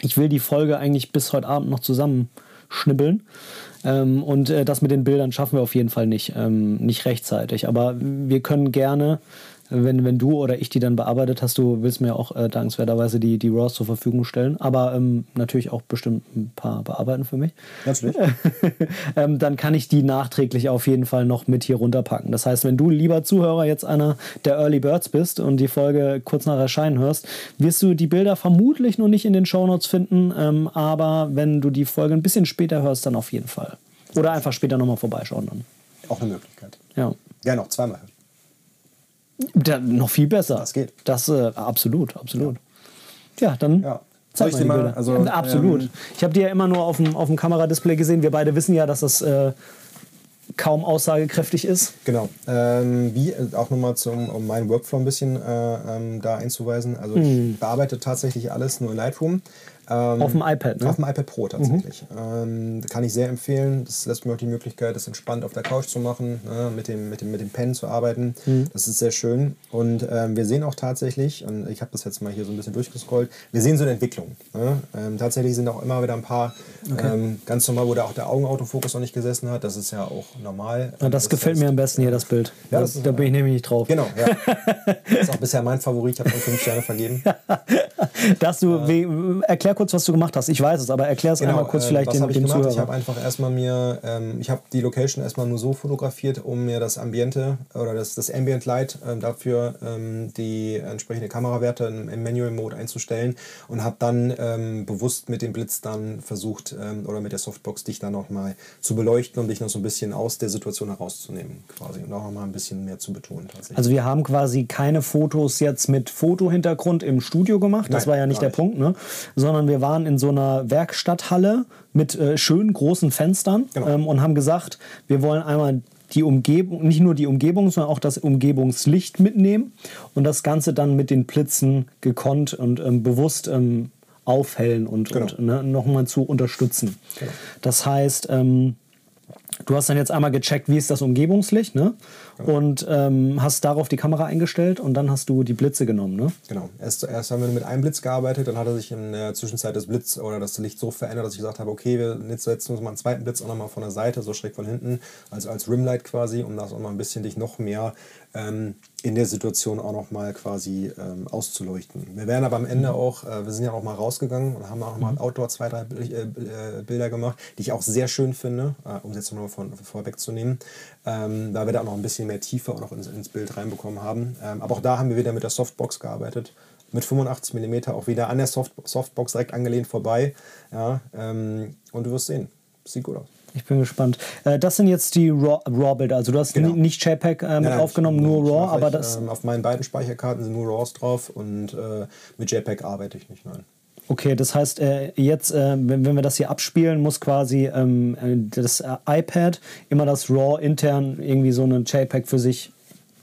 Ich will die Folge eigentlich bis heute Abend noch zusammenschnibbeln. Ähm, und äh, das mit den Bildern schaffen wir auf jeden Fall nicht, ähm, nicht rechtzeitig. Aber wir können gerne, wenn, wenn du oder ich die dann bearbeitet hast, du willst mir auch äh, dankenswerterweise die, die RAWs zur Verfügung stellen. Aber ähm, natürlich auch bestimmt ein paar bearbeiten für mich. Natürlich. [laughs] ähm, dann kann ich die nachträglich auf jeden Fall noch mit hier runterpacken. Das heißt, wenn du, lieber Zuhörer, jetzt einer der Early Birds bist und die Folge kurz nach Erscheinen hörst, wirst du die Bilder vermutlich noch nicht in den Shownotes finden, ähm, aber wenn du die Folge ein bisschen später hörst, dann auf jeden Fall. Oder einfach später nochmal vorbeischauen dann. Auch eine Möglichkeit. Ja. Gerne auch zweimal. Da, noch viel besser. Das geht. Das äh, absolut, absolut. Ja, dann Ja. zeig dir die mal- Bilder. also, absolut. ähm, ich habe die ja immer nur auf dem, auf dem Kameradisplay gesehen. Wir beide wissen ja, dass das äh, kaum aussagekräftig ist. Genau. Ähm, wie äh, auch nochmal zum, um meinen Workflow ein bisschen äh, ähm, da einzuweisen. Also Hm. ich bearbeite tatsächlich alles nur in Lightroom. Ähm, Auf dem iPad, ne? Auf dem iPad Pro tatsächlich. Ähm, kann ich sehr empfehlen. Das lässt mir auch die Möglichkeit, das entspannt auf der Couch zu machen, ne, mit, dem, mit, dem, mit dem Pen zu arbeiten. Mhm. Das ist sehr schön. Und ähm, wir sehen auch tatsächlich, und ich habe das jetzt mal hier so ein bisschen durchgescrollt, wir sehen so eine Entwicklung. Ne? Ähm, tatsächlich sind auch immer wieder ein paar ähm, ganz normal, wo da auch der Augenautofokus noch nicht gesessen hat. Das ist ja auch normal. Ja, das, gefällt mir am besten hier, das Bild. Ja, da, das ist- da bin ich nämlich nicht drauf. Genau, ja. [laughs] Das ist auch bisher mein Favorit. Ich habe schon fünf Sterne vergeben. [laughs] Dass du, we- erklär kurz, was du gemacht hast. Ich weiß es, aber erklär es einmal kurz äh, vielleicht was den, habe ich Zuhörer. habe einfach erstmal mir, ähm, ich habe die Location erstmal nur so fotografiert, um mir das Ambiente oder das, das Ambient Light ähm, dafür ähm, die entsprechende Kamerawerte im, im Manual Mode einzustellen und habe dann ähm, bewusst mit dem Blitz dann versucht ähm, oder mit der Softbox dich dann nochmal zu beleuchten, um dich noch so ein bisschen aus der Situation herauszunehmen quasi und auch nochmal ein bisschen mehr zu betonen tatsächlich. Also wir haben quasi keine Fotos jetzt mit Fotohintergrund im Studio gemacht, das Nein, war ja nicht der Punkt, ne? sondern wir waren in so einer Werkstatthalle mit äh, schönen großen Fenstern Genau. ähm, und haben gesagt, wir wollen einmal die Umgebung, nicht nur die Umgebung, sondern auch das Umgebungslicht mitnehmen und das Ganze dann mit den Blitzen gekonnt und ähm, bewusst ähm, aufhellen und, Genau. und ne, nochmal zu unterstützen. Genau. Das heißt, ähm, Du hast dann jetzt einmal gecheckt, wie ist das Umgebungslicht, ne? Und ähm, hast darauf die Kamera eingestellt und dann hast du die Blitze genommen, ne? Genau. Erst, erst haben wir mit einem Blitz gearbeitet, dann hat er sich in der Zwischenzeit das Blitz oder das Licht so verändert, dass ich gesagt habe, okay, wir setzen uns mal einen zweiten Blitz auch nochmal von der Seite, so schräg von hinten, also als Rimlight quasi, um das auch mal ein bisschen dich noch mehr ähm, in der Situation auch nochmal quasi ähm, auszuleuchten. Wir werden aber am Ende auch, äh, wir sind ja auch mal rausgegangen und haben auch mal Outdoor zwei, drei äh, äh, Bilder gemacht, die ich auch sehr schön finde, äh, um es jetzt nochmal von, vorwegzunehmen, ähm, weil wir da auch noch ein bisschen mehr Tiefe auch noch ins, ins Bild reinbekommen haben. Ähm, aber auch da haben wir wieder mit der Softbox gearbeitet. Mit 85 mm auch wieder an der Soft Softbox direkt angelehnt vorbei. Ja, ähm, und du wirst sehen. Sieht gut aus. Ich bin gespannt. Äh, das sind jetzt die RAW- RAW-Bilder. also du hast Genau. ni- nicht JPEG äh, mit Nein, nein, aufgenommen, ich- nur RAW, aber ich, das. Ähm, auf meinen beiden Speicherkarten sind nur RAWs drauf und äh, mit JPEG arbeite ich nicht. Nein. Okay, das heißt, äh, jetzt, äh, wenn, wir das hier abspielen, muss quasi ähm, äh, das iPad immer das RAW intern irgendwie so einen JPEG für sich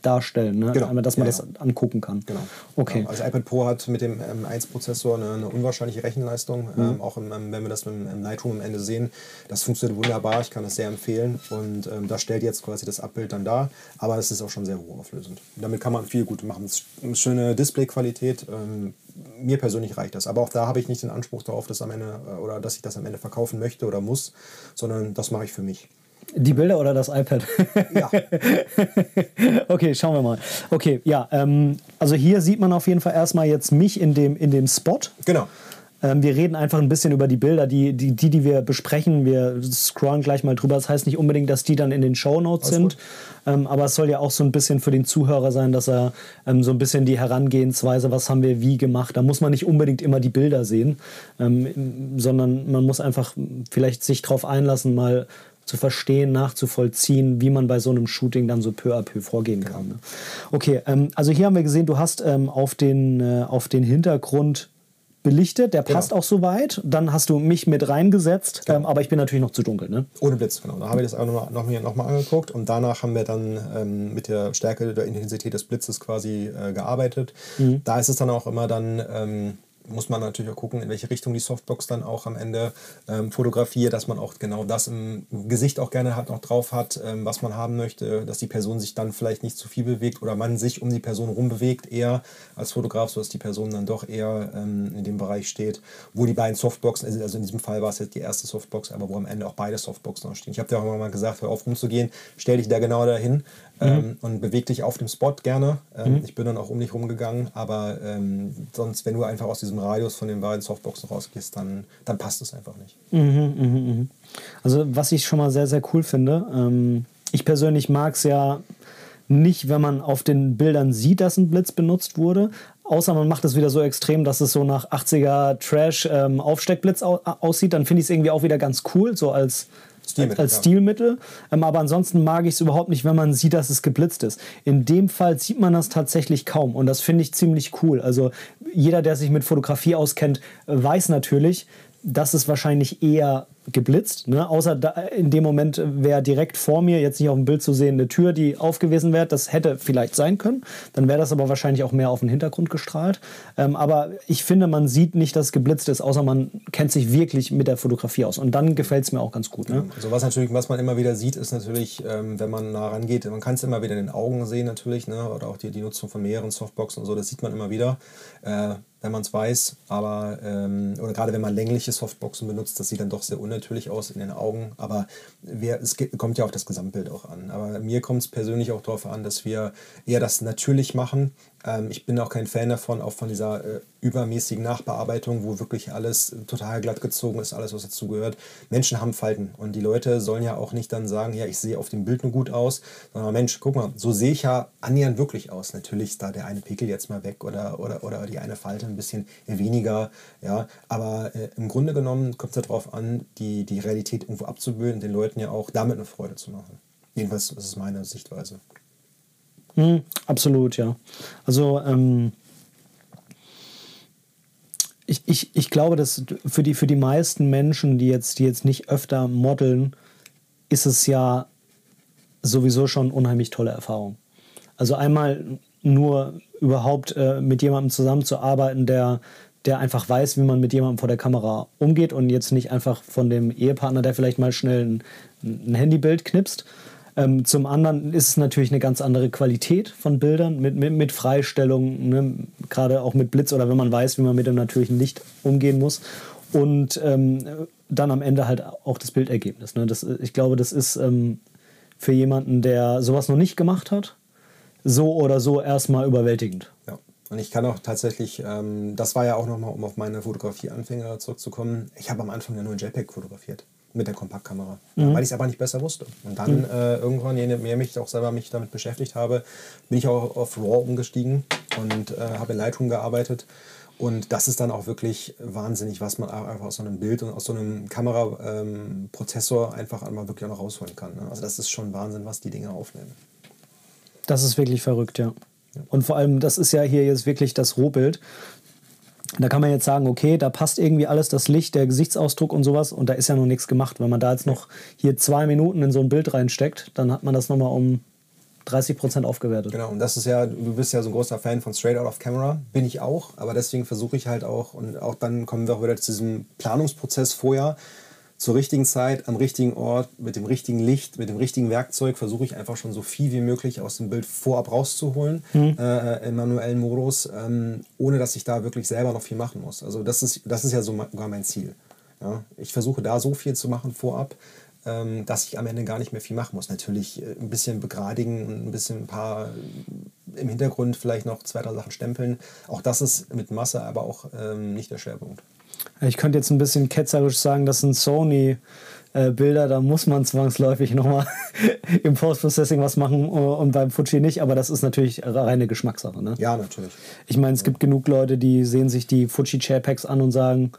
darstellen, ne? Genau. Einmal, dass man Ja, das ja. angucken kann. Genau. Okay. Ja, also iPad Pro hat mit dem M1-Prozessor eine, eine unwahrscheinliche Rechenleistung. Mhm. Ähm, auch im, ähm, wenn wir das im, im Lightroom am Ende sehen, das funktioniert wunderbar. Ich kann das sehr empfehlen. Und ähm, das stellt jetzt quasi das Abbild dann dar. Aber es ist auch schon sehr hochauflösend. Damit kann man viel gut machen. Schöne Displayqualität. Ähm, mir persönlich reicht das. Aber auch da habe ich nicht den Anspruch darauf, dass am Ende äh, oder dass ich das am Ende verkaufen möchte oder muss, sondern das mache ich für mich. Die Bilder oder das iPad? Ja. [laughs] okay, schauen wir mal. Okay, ja, ähm, also hier sieht man auf jeden Fall erstmal jetzt mich in dem, in dem Spot. Genau. Ähm, wir reden einfach ein bisschen über die Bilder, die, die, die, die wir besprechen. Wir scrollen gleich mal drüber. Das heißt nicht unbedingt, dass die dann in den Show Notes sind. Ähm, aber es soll ja auch so ein bisschen für den Zuhörer sein, dass er ähm, so ein bisschen die Herangehensweise, was haben wir wie gemacht. Da muss man nicht unbedingt immer die Bilder sehen, ähm, sondern man muss einfach vielleicht sich darauf einlassen, mal zu verstehen, nachzuvollziehen, wie man bei so einem Shooting dann so peu à peu vorgehen kann. Ne? Okay, ähm, also hier haben wir gesehen, du hast ähm, auf, den, äh, auf den Hintergrund belichtet, der passt Genau. auch soweit. Dann hast du mich mit reingesetzt, Genau. ähm, aber ich bin natürlich noch zu dunkel. Ne? Ohne Blitz, genau. Da habe ich das auch nochmal noch, noch mal angeguckt und danach haben wir dann ähm, mit der Stärke der Intensität des Blitzes quasi äh, gearbeitet. Da ist es dann auch immer dann, ähm, muss man natürlich auch gucken, in welche Richtung die Softbox dann auch am Ende ähm, fotografiert, dass man auch genau das im Gesicht auch gerne hat, noch drauf hat, ähm, was man haben möchte, dass die Person sich dann vielleicht nicht zu viel bewegt oder man sich um die Person rum bewegt, eher als Fotograf, sodass die Person dann doch eher ähm, in dem Bereich steht, wo die beiden Softboxen, also- also in diesem Fall war es jetzt die erste Softbox, aber wo am Ende auch beide Softboxen noch stehen. Ich habe dir auch immer mal gesagt, hör auf rumzugehen, stell dich da genau dahin ähm, und beweg dich auf dem Spot gerne. Ähm, Ich bin dann auch um dich rumgegangen, aber ähm, sonst, wenn du einfach aus diesem Radius von den beiden Softboxen rausgehst, dann, dann passt es einfach nicht. Also was ich schon mal sehr, sehr cool finde, ähm, ich persönlich mag es ja nicht, wenn man auf den Bildern sieht, dass ein Blitz benutzt wurde, außer man macht es wieder so extrem, dass es so nach 80er Trash ähm, Aufsteckblitz au aussieht, dann finde ich es irgendwie auch wieder ganz cool, so als Stilmittel, als. Stilmittel. Ähm, aber ansonsten mag ich es überhaupt nicht, wenn man sieht, dass es geblitzt ist. In dem Fall sieht man das tatsächlich kaum und das finde ich ziemlich cool. Also jeder, der sich mit Fotografie auskennt, äh, weiß natürlich, dass es wahrscheinlich eher geblitzt. Ne? Außer da, in dem Moment wäre direkt vor mir, jetzt nicht auf dem Bild zu sehen, eine Tür, die aufgewiesen wäre. Das hätte vielleicht sein können. Dann wäre das aber wahrscheinlich auch mehr auf den Hintergrund gestrahlt. Ähm, aber ich finde, man sieht nicht, dass es geblitzt ist, außer man kennt sich wirklich mit der Fotografie aus. Und dann gefällt es mir auch ganz gut. Ne? Also was natürlich, was man immer wieder sieht, ist natürlich, ähm, wenn man nah rangeht, man kann es immer wieder in den Augen sehen natürlich, ne? oder auch die, die Nutzung von mehreren Softboxen und so, das sieht man immer wieder, äh, wenn man es weiß. Aber, ähm, oder gerade wenn man längliche Softboxen benutzt, das sieht dann doch sehr unnatürlich aus in den Augen. Aber wer, es kommt ja auf das Gesamtbild auch an. Aber mir kommt es persönlich auch darauf an, dass wir eher das natürlich machen. Ähm, ich bin auch kein Fan davon, auch von dieser äh, übermäßigen Nachbearbeitung, wo wirklich alles total glatt gezogen ist, alles, was dazu gehört. Menschen haben Falten und die Leute sollen ja auch nicht dann sagen, ja, ich sehe auf dem Bild nur gut aus, sondern Mensch, guck mal, so sehe ich ja annähernd wirklich aus. Natürlich ist da der eine Pickel jetzt mal weg oder, oder, oder die eine Falte ein bisschen weniger, ja, aber äh, im Grunde genommen kommt es darauf an, die, die Realität irgendwo abzubilden den Leuten ja auch damit eine Freude zu machen. Jedenfalls ist es meine Sichtweise. Hm, absolut, ja. Also ähm, ich, ich, ich glaube, dass für die, für die meisten Menschen, die jetzt, die jetzt nicht öfter modeln, ist es ja sowieso schon unheimlich tolle Erfahrung. Also einmal nur überhaupt äh, mit jemandem zusammenzuarbeiten, der, der einfach weiß, wie man mit jemandem vor der Kamera umgeht und jetzt nicht einfach von dem Ehepartner, der vielleicht mal schnell ein, ein Handybild knipst. Ähm, zum anderen ist es natürlich eine ganz andere Qualität von Bildern mit, mit, mit Freistellung, ne? gerade auch mit Blitz oder wenn man weiß, wie man mit dem natürlichen Licht umgehen muss. Und ähm, dann am Ende halt auch das Bildergebnis. Ne? Das, ich glaube, das ist ähm, für jemanden, der sowas noch nicht gemacht hat, so oder so erstmal überwältigend. Ja. Und ich kann auch tatsächlich, ähm, das war ja auch nochmal, um auf meine Fotografie-Anfänger zurückzukommen, ich habe am Anfang ja nur ein JPEG fotografiert mit der Kompaktkamera, weil ich es aber nicht besser wusste. Und dann äh, irgendwann, je mehr mich auch selber mich damit beschäftigt habe, bin ich auch auf RAW umgestiegen und äh, habe in Lightroom gearbeitet. Und das ist dann auch wirklich wahnsinnig, was man einfach aus so einem Bild und aus so einem Kameraprozessor einfach einmal wirklich auch noch rausholen kann. Ne? Also das ist schon Wahnsinn, was die Dinge aufnehmen. Das ist wirklich verrückt, ja. Und vor allem, das ist ja hier jetzt wirklich das Rohbild. Da kann man jetzt sagen, okay, da passt irgendwie alles, das Licht, der Gesichtsausdruck und sowas, und da ist ja noch nichts gemacht. Wenn man da jetzt noch hier zwei Minuten in so ein Bild reinsteckt, dann hat man das nochmal um 30% aufgewertet. Genau, und das ist ja, du bist ja so ein großer Fan von Straight Out of Camera, bin ich auch, aber deswegen versuche ich halt auch, und auch dann kommen wir auch wieder zu diesem Planungsprozess vorher, zur richtigen Zeit, am richtigen Ort, mit dem richtigen Licht, mit dem richtigen Werkzeug versuche ich einfach schon so viel wie möglich aus dem Bild vorab rauszuholen mhm. äh, im manuellen Modus, ähm, ohne dass ich da wirklich selber noch viel machen muss. Also das ist, das ist ja sogar mein Ziel. Ja? Ich versuche da so viel zu machen vorab, ähm, dass ich am Ende gar nicht mehr viel machen muss. Natürlich äh, ein bisschen begradigen und ein bisschen ein paar äh, im Hintergrund vielleicht noch zwei, drei Sachen stempeln. Auch das ist mit Masse aber auch ähm, nicht der Schwerpunkt. Ich könnte jetzt ein bisschen ketzerisch sagen, das sind Sony. Äh, Bilder, da muss man zwangsläufig nochmal [laughs] im Post-Processing was machen und beim Fuji nicht, aber das ist natürlich reine Geschmackssache. Ne? Ja, natürlich. Ich meine, es gibt genug Leute, die sehen sich die Fuji Chairpacks an und sagen,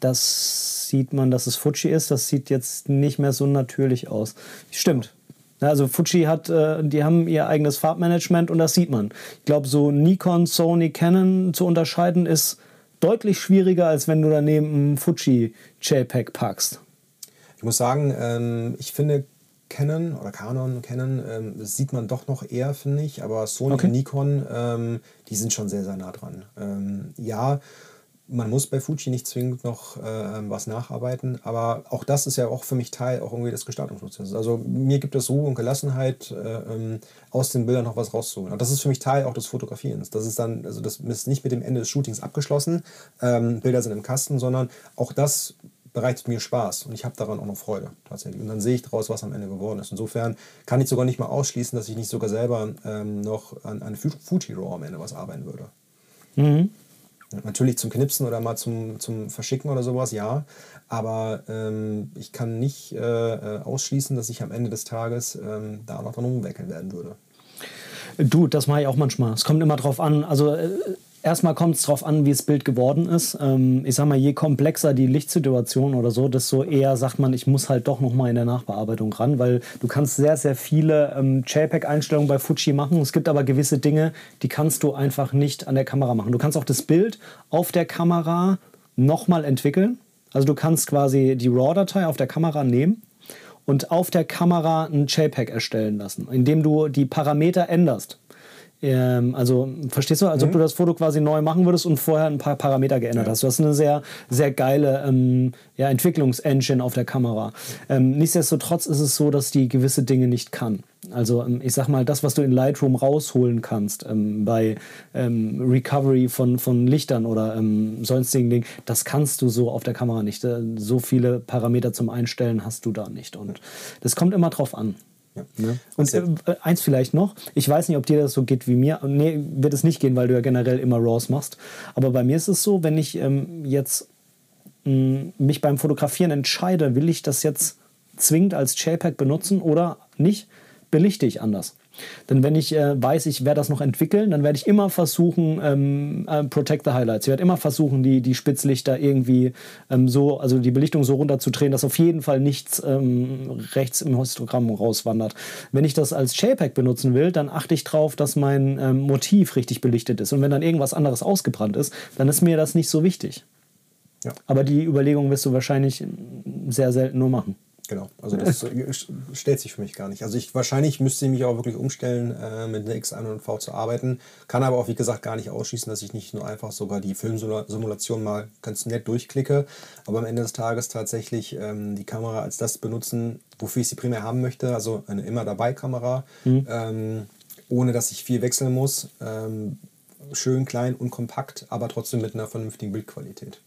das sieht man, dass es Fuji ist, das sieht jetzt nicht mehr so natürlich aus. Stimmt. Also Fuji hat, äh, die haben ihr eigenes Farbmanagement und das sieht man. Ich glaube, so Nikon, Sony, Canon zu unterscheiden ist deutlich schwieriger, als wenn du daneben ein Fuji JPEG packst. Ich muss sagen, ähm, ich finde Canon oder Canon, Canon, ähm, das sieht man doch noch eher, finde ich, aber Sony okay. und Nikon, ähm, die sind schon sehr, sehr nah dran. Ähm, ja, man muss bei Fuji nicht zwingend noch äh, was nacharbeiten, aber auch das ist ja auch für mich Teil auch irgendwie des Gestaltungsprozesses. Also mir gibt es Ruhe und Gelassenheit, äh, ähm, aus den Bildern noch was rauszuholen. Und das ist für mich Teil auch des Fotografierens. Das ist dann, also das ist nicht mit dem Ende des Shootings abgeschlossen, ähm, Bilder sind im Kasten, sondern auch das bereitet mir Spaß und ich habe daran auch noch Freude tatsächlich. Und dann sehe ich daraus, was am Ende geworden ist. Insofern kann ich sogar nicht mal ausschließen, dass ich nicht sogar selber ähm, noch an, an Fuji RAW am Ende was arbeiten würde. Mhm. Natürlich zum Knipsen oder mal zum, zum Verschicken oder sowas, ja. Aber ähm, ich kann nicht äh, äh, ausschließen, dass ich am Ende des Tages ähm, da noch dran umwickeln werden würde. Du, das mache ich auch manchmal. Es kommt immer drauf an. Also äh, Erstmal kommt es darauf an, wie das Bild geworden ist. Ähm, ich sag mal, je komplexer die Lichtsituation oder so, desto eher sagt man, ich muss halt doch nochmal in der Nachbearbeitung ran, weil du kannst sehr, sehr viele ähm, JPEG-Einstellungen bei Fuji machen. Es gibt aber gewisse Dinge, die kannst du einfach nicht an der Kamera machen. Du kannst auch das Bild auf der Kamera nochmal entwickeln. Also du kannst quasi die RAW-Datei auf der Kamera nehmen und auf der Kamera ein JPEG erstellen lassen, indem du die Parameter änderst. Ähm, also, verstehst du? Als mhm. ob du das Foto quasi neu machen würdest und vorher ein paar Parameter geändert ja. hast. Du hast eine sehr, sehr geile ähm, ja, Entwicklungsengine auf der Kamera. Ähm, nichtsdestotrotz ist es so, dass die gewisse Dinge nicht kann. Also ähm, ich sag mal, das, was du in Lightroom rausholen kannst ähm, bei ähm, Recovery von, von Lichtern oder ähm, sonstigen Dingen, das kannst du so auf der Kamera nicht. Äh, so viele Parameter zum Einstellen hast du da nicht. Und das kommt immer drauf an. Ja. Ne? Und äh, eins vielleicht noch, ich weiß nicht, ob dir das so geht wie mir. Nee, wird es nicht gehen, weil du ja generell immer RAWs machst. Aber bei mir ist es so, wenn ich ähm, jetzt mh, mm, mich beim Fotografieren entscheide, will ich das jetzt zwingend als JPEG benutzen oder nicht, belichte ich anders. Denn wenn ich äh, weiß, ich werde das noch entwickeln, dann werde ich immer versuchen, ähm, äh, Protect the Highlights. Ich werde immer versuchen, die, die Spitzlichter irgendwie ähm, so, also die Belichtung so runterzudrehen, dass auf jeden Fall nichts ähm, rechts im Histogramm rauswandert. Wenn ich das als JPEG benutzen will, dann achte ich darauf, dass mein ähm, Motiv richtig belichtet ist. Und wenn dann irgendwas anderes ausgebrannt ist, dann ist mir das nicht so wichtig. Ja. Aber die Überlegung wirst du wahrscheinlich sehr selten nur machen. Genau, also das [laughs] stellt sich für mich gar nicht. Also ich wahrscheinlich müsste ich mich auch wirklich umstellen, äh, mit einer X100V zu arbeiten. Kann aber auch, wie gesagt, gar nicht ausschließen, dass ich nicht nur einfach sogar die Filmsimulation mal ganz nett durchklicke, aber am Ende des Tages tatsächlich ähm, die Kamera als das benutzen, wofür ich sie primär haben möchte, also eine immer dabei Kamera, mhm. ähm, ohne dass ich viel wechseln muss. Ähm, schön klein und kompakt, aber trotzdem mit einer vernünftigen Bildqualität.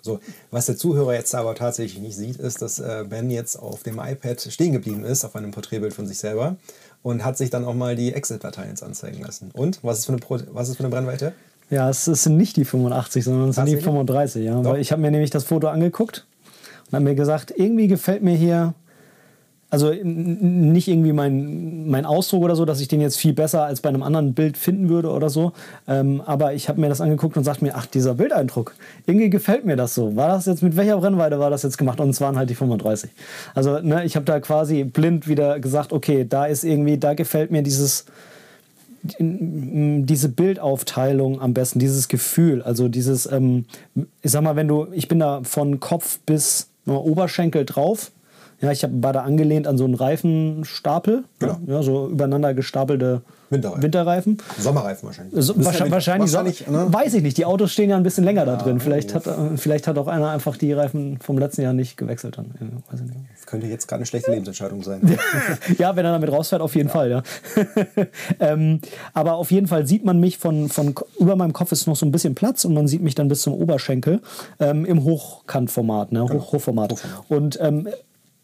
So, was der Zuhörer jetzt aber tatsächlich nicht sieht, ist, dass äh, Ben jetzt auf dem iPad stehen geblieben ist, auf einem Porträtbild von sich selber und hat sich dann auch mal die Exit-Dateien anzeigen lassen. Und was ist für eine, Pro was ist für eine Brennweite? Ja, es sind nicht die 85, sondern es sind die 35. Ja. Weil ich habe mir nämlich das Foto angeguckt und habe mir gesagt, irgendwie gefällt mir hier also nicht irgendwie mein, mein Ausdruck oder so, dass ich den jetzt viel besser als bei einem anderen Bild finden würde oder so. Ähm, aber ich habe mir das angeguckt und sagte mir, ach, dieser Bildeindruck, irgendwie gefällt mir das so. War das jetzt, mit welcher Brennweite war das jetzt gemacht? Und es waren halt die 35. Also ne, ich habe da quasi blind wieder gesagt, okay, da ist irgendwie, da gefällt mir dieses, diese Bildaufteilung am besten, dieses Gefühl, also dieses, ähm, ich sag mal, wenn du, ich bin da von Kopf bis Oberschenkel drauf, Ja, ich hab, war da angelehnt an so einen Reifenstapel. Genau. Ja, so übereinander gestapelte Winterreifen. Winterreifen. Sommerreifen wahrscheinlich. So, ja wahrscheinlich, wahrscheinlich, wahrscheinlich, ne? weiß ich nicht. Die Autos stehen ja ein bisschen länger da drin. Vielleicht hat, äh, vielleicht hat auch einer einfach die Reifen vom letzten Jahr nicht gewechselt. Dann. Ja, weiß ich nicht. Könnte jetzt gerade eine schlechte Lebensentscheidung sein. [laughs] ja, wenn er damit rausfährt, auf jeden Fall, ja. [laughs] ähm, aber auf jeden Fall sieht man mich von, von über meinem Kopf ist noch so ein bisschen Platz und man sieht mich dann bis zum Oberschenkel ähm, im Hochkantformat, ne? Hoch, Hochformat. Und ähm,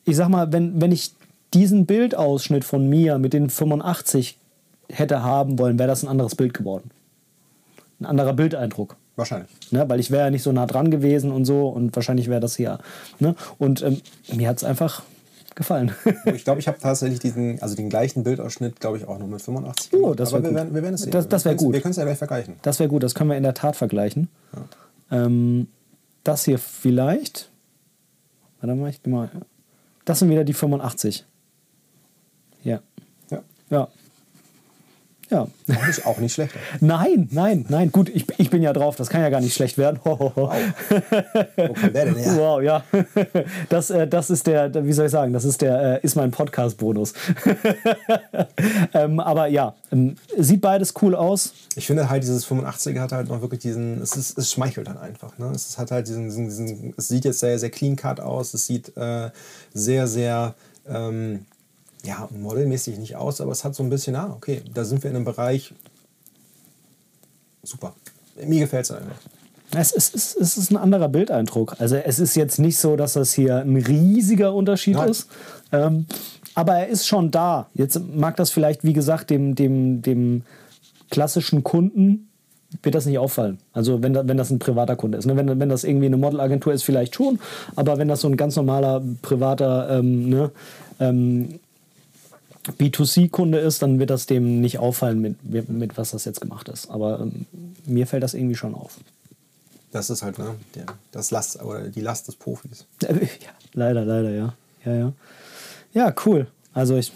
ich sag mal, wenn, wenn ich diesen Bildausschnitt von mir mit den 85 hätte haben wollen, wäre das ein anderes Bild geworden. Ein anderer Bildeindruck. Wahrscheinlich. Ne, weil ich wäre ja nicht so nah dran gewesen und so und wahrscheinlich wäre das hier. Ne? Und ähm, mir hat es einfach gefallen. Ich glaube, [laughs] ich habe tatsächlich diesen, also den gleichen Bildausschnitt, glaube ich, auch noch mit 85. Oh, das Aber wär wir gut. werden, wir werden es sehen. Das- das wär Wir können's- gut. Wir können es ja gleich vergleichen. Das wäre gut, das können wir in der Tat vergleichen. Ähm, das hier vielleicht. Warte mal, ich geh mal. Das sind wieder die 85. Ja. Ja. Ja. Ja. Auch nicht, auch nicht schlechter. [laughs] Nein, nein, nein. Gut, ich, ich bin ja drauf, das kann ja gar nicht schlecht werden. Ho, ho, ho. Wo kommt der denn her? Wow, ja. [laughs] Das, äh, das ist der, wie soll ich sagen, das ist der, äh, ist mein Podcast-Bonus. [laughs] ähm, aber ja, ähm, sieht beides cool aus. Ich finde halt, dieses 85er hat halt noch wirklich diesen, es, ist, es schmeichelt dann einfach. Ne? Es ist- hat halt diesen, diesen, diesen, es sieht jetzt sehr, sehr clean cut aus, es sieht äh, sehr, sehr, ähm, ja, modelmäßig nicht aus, aber es hat so ein bisschen, ah, okay, da sind wir in einem Bereich, super. Mir gefällt es einfach. Es ist, es ist, es ist ein anderer Bildeindruck. Also es ist jetzt nicht so, dass das hier ein riesiger Unterschied Nein. ist. Ähm, aber er ist schon da. Jetzt mag das vielleicht, wie gesagt, dem, dem, dem klassischen Kunden wird das nicht auffallen. Also wenn, da, wenn das ein privater Kunde ist. Ne? Wenn, wenn das irgendwie eine Modelagentur ist, vielleicht schon. Aber wenn das so ein ganz normaler privater ähm, ne, ähm, B2C-Kunde ist, dann wird das dem nicht auffallen, mit, mit, was das jetzt gemacht ist. Aber ähm, mir fällt das irgendwie schon auf. Das ist halt ne, der, das Last, oder die Last des Profis. [laughs] Ja, leider, leider, ja. Ja, ja. Ja, cool. Also ich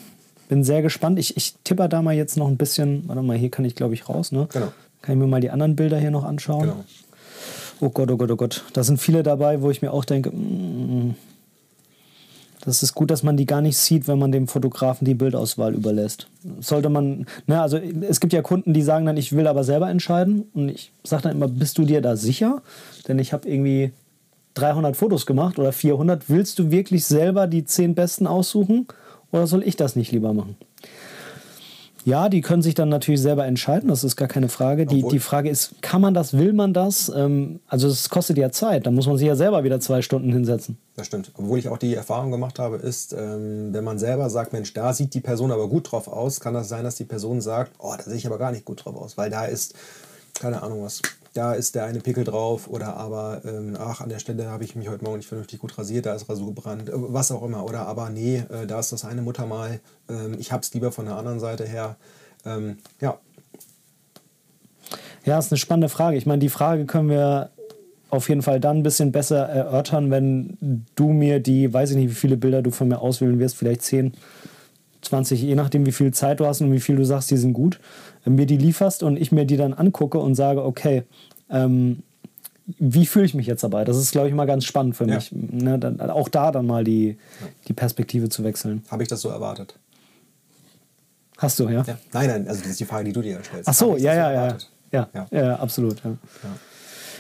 bin sehr gespannt. Ich, ich tipper da mal jetzt noch ein bisschen. Warte mal, hier kann ich, glaube ich, raus, ne? Genau. Kann ich mir mal die anderen Bilder hier noch anschauen? Genau. Oh Gott, oh Gott, oh Gott. Da sind viele dabei, wo ich mir auch denke, mm, das ist gut, dass man die gar nicht sieht, wenn man dem Fotografen die Bildauswahl überlässt. Sollte man, ne, also es gibt ja Kunden, die sagen dann, ich will aber selber entscheiden. Und ich sage dann immer, bist du dir da sicher? Denn ich habe irgendwie 300 Fotos gemacht oder 400. Willst du wirklich selber die 10 besten aussuchen? Oder soll ich das nicht lieber machen? Ja, die können sich dann natürlich selber entscheiden, das ist gar keine Frage. Die, Obwohl- die Frage ist, kann man das, will man das? Ähm, also es kostet ja Zeit, da muss man sich ja selber wieder zwei Stunden hinsetzen. Das stimmt. Obwohl ich auch die Erfahrung gemacht habe, ist, ähm, wenn man selber sagt, Mensch, da sieht die Person aber gut drauf aus, kann das sein, dass die Person sagt, oh, da sehe ich aber gar nicht gut drauf aus, weil da ist, keine Ahnung was, da ist der eine Pickel drauf oder aber, ähm, ach, an der Stelle habe ich mich heute Morgen nicht vernünftig gut rasiert, da ist Rasur gebrannt, äh, was auch immer. Oder aber, nee, äh, da ist das eine Muttermal, ähm, ich habe es lieber von der anderen Seite her. Ähm, ja, Ja, ist eine spannende Frage. Ich meine, die Frage können wir auf jeden Fall dann ein bisschen besser erörtern, wenn du mir die, weiß ich nicht, wie viele Bilder du von mir auswählen wirst, vielleicht 10, 20, je nachdem, wie viel Zeit du hast und wie viel du sagst, die sind gut, mir die lieferst und ich mir die dann angucke und sage, okay, ähm, wie fühle ich mich jetzt dabei? Das ist, glaube ich, mal ganz spannend für Ja. mich. Ne, dann, auch da dann mal die, die Perspektive zu wechseln. habe ich das so erwartet? Hast du, ja? Ja. Nein, nein, also das ist die Frage, die du dir stellst. Ach so, ja, ja, ja, erwartet? ja. Ja. Ja, absolut. Ja.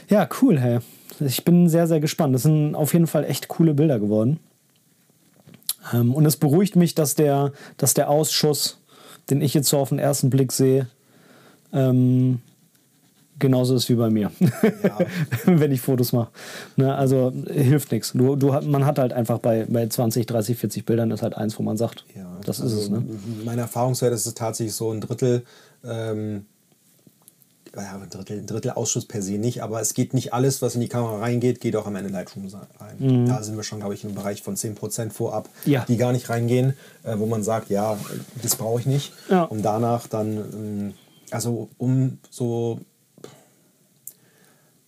ja, cool, hey. Ich bin sehr, sehr gespannt. Das sind auf jeden Fall echt coole Bilder geworden. Ähm, und es beruhigt mich, dass der, dass der Ausschuss, den ich jetzt so auf den ersten Blick sehe, ähm, genauso ist wie bei mir, [laughs] wenn ich Fotos mache. Ne, also hilft nichts. Du, du, man hat halt einfach bei, bei 20, 30, 40 Bildern ist halt eins, wo man sagt, Ja, das also ist es. Ne? Mein Erfahrungswert ist es tatsächlich so ein Drittel, ähm, ja, ein Drittel, ein Drittel Ausschuss per se nicht, aber es geht nicht alles, was in die Kamera reingeht, geht auch am Ende Lightroom rein. Da sind wir schon, glaube ich, im Bereich von 10% vorab, Mhm. Ja. die gar nicht reingehen, äh, wo man sagt, ja, das brauche ich nicht. Ja. Und danach dann, ähm, also um so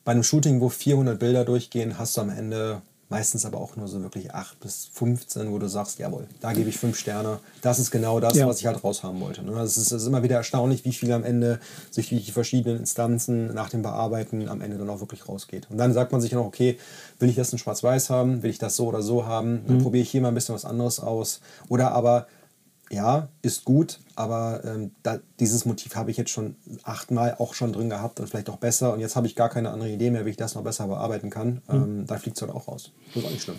bei einem Shooting, wo 400 Bilder durchgehen, hast du am Ende meistens aber auch nur so wirklich 8 bis 15, wo du sagst, jawohl, da gebe ich 5 Sterne. Das ist genau das, Ja. was ich halt raushaben wollte. Ne? Es ist, ist immer wieder erstaunlich, wie viel am Ende sich durch die verschiedenen Instanzen nach dem Bearbeiten am Ende dann auch wirklich rausgeht. Und dann sagt man sich noch, okay, will ich das in Schwarz-Weiß haben, will ich das so oder so haben, dann probiere ich hier mal ein bisschen was anderes aus. Oder aber ja, ist gut, aber ähm, da, dieses Motiv habe ich jetzt schon achtmal auch schon drin gehabt und vielleicht auch besser. Und jetzt habe ich gar keine andere Idee mehr, wie ich das noch besser bearbeiten kann. Ähm, da fliegt es halt auch raus. Das ist auch nicht schlimm.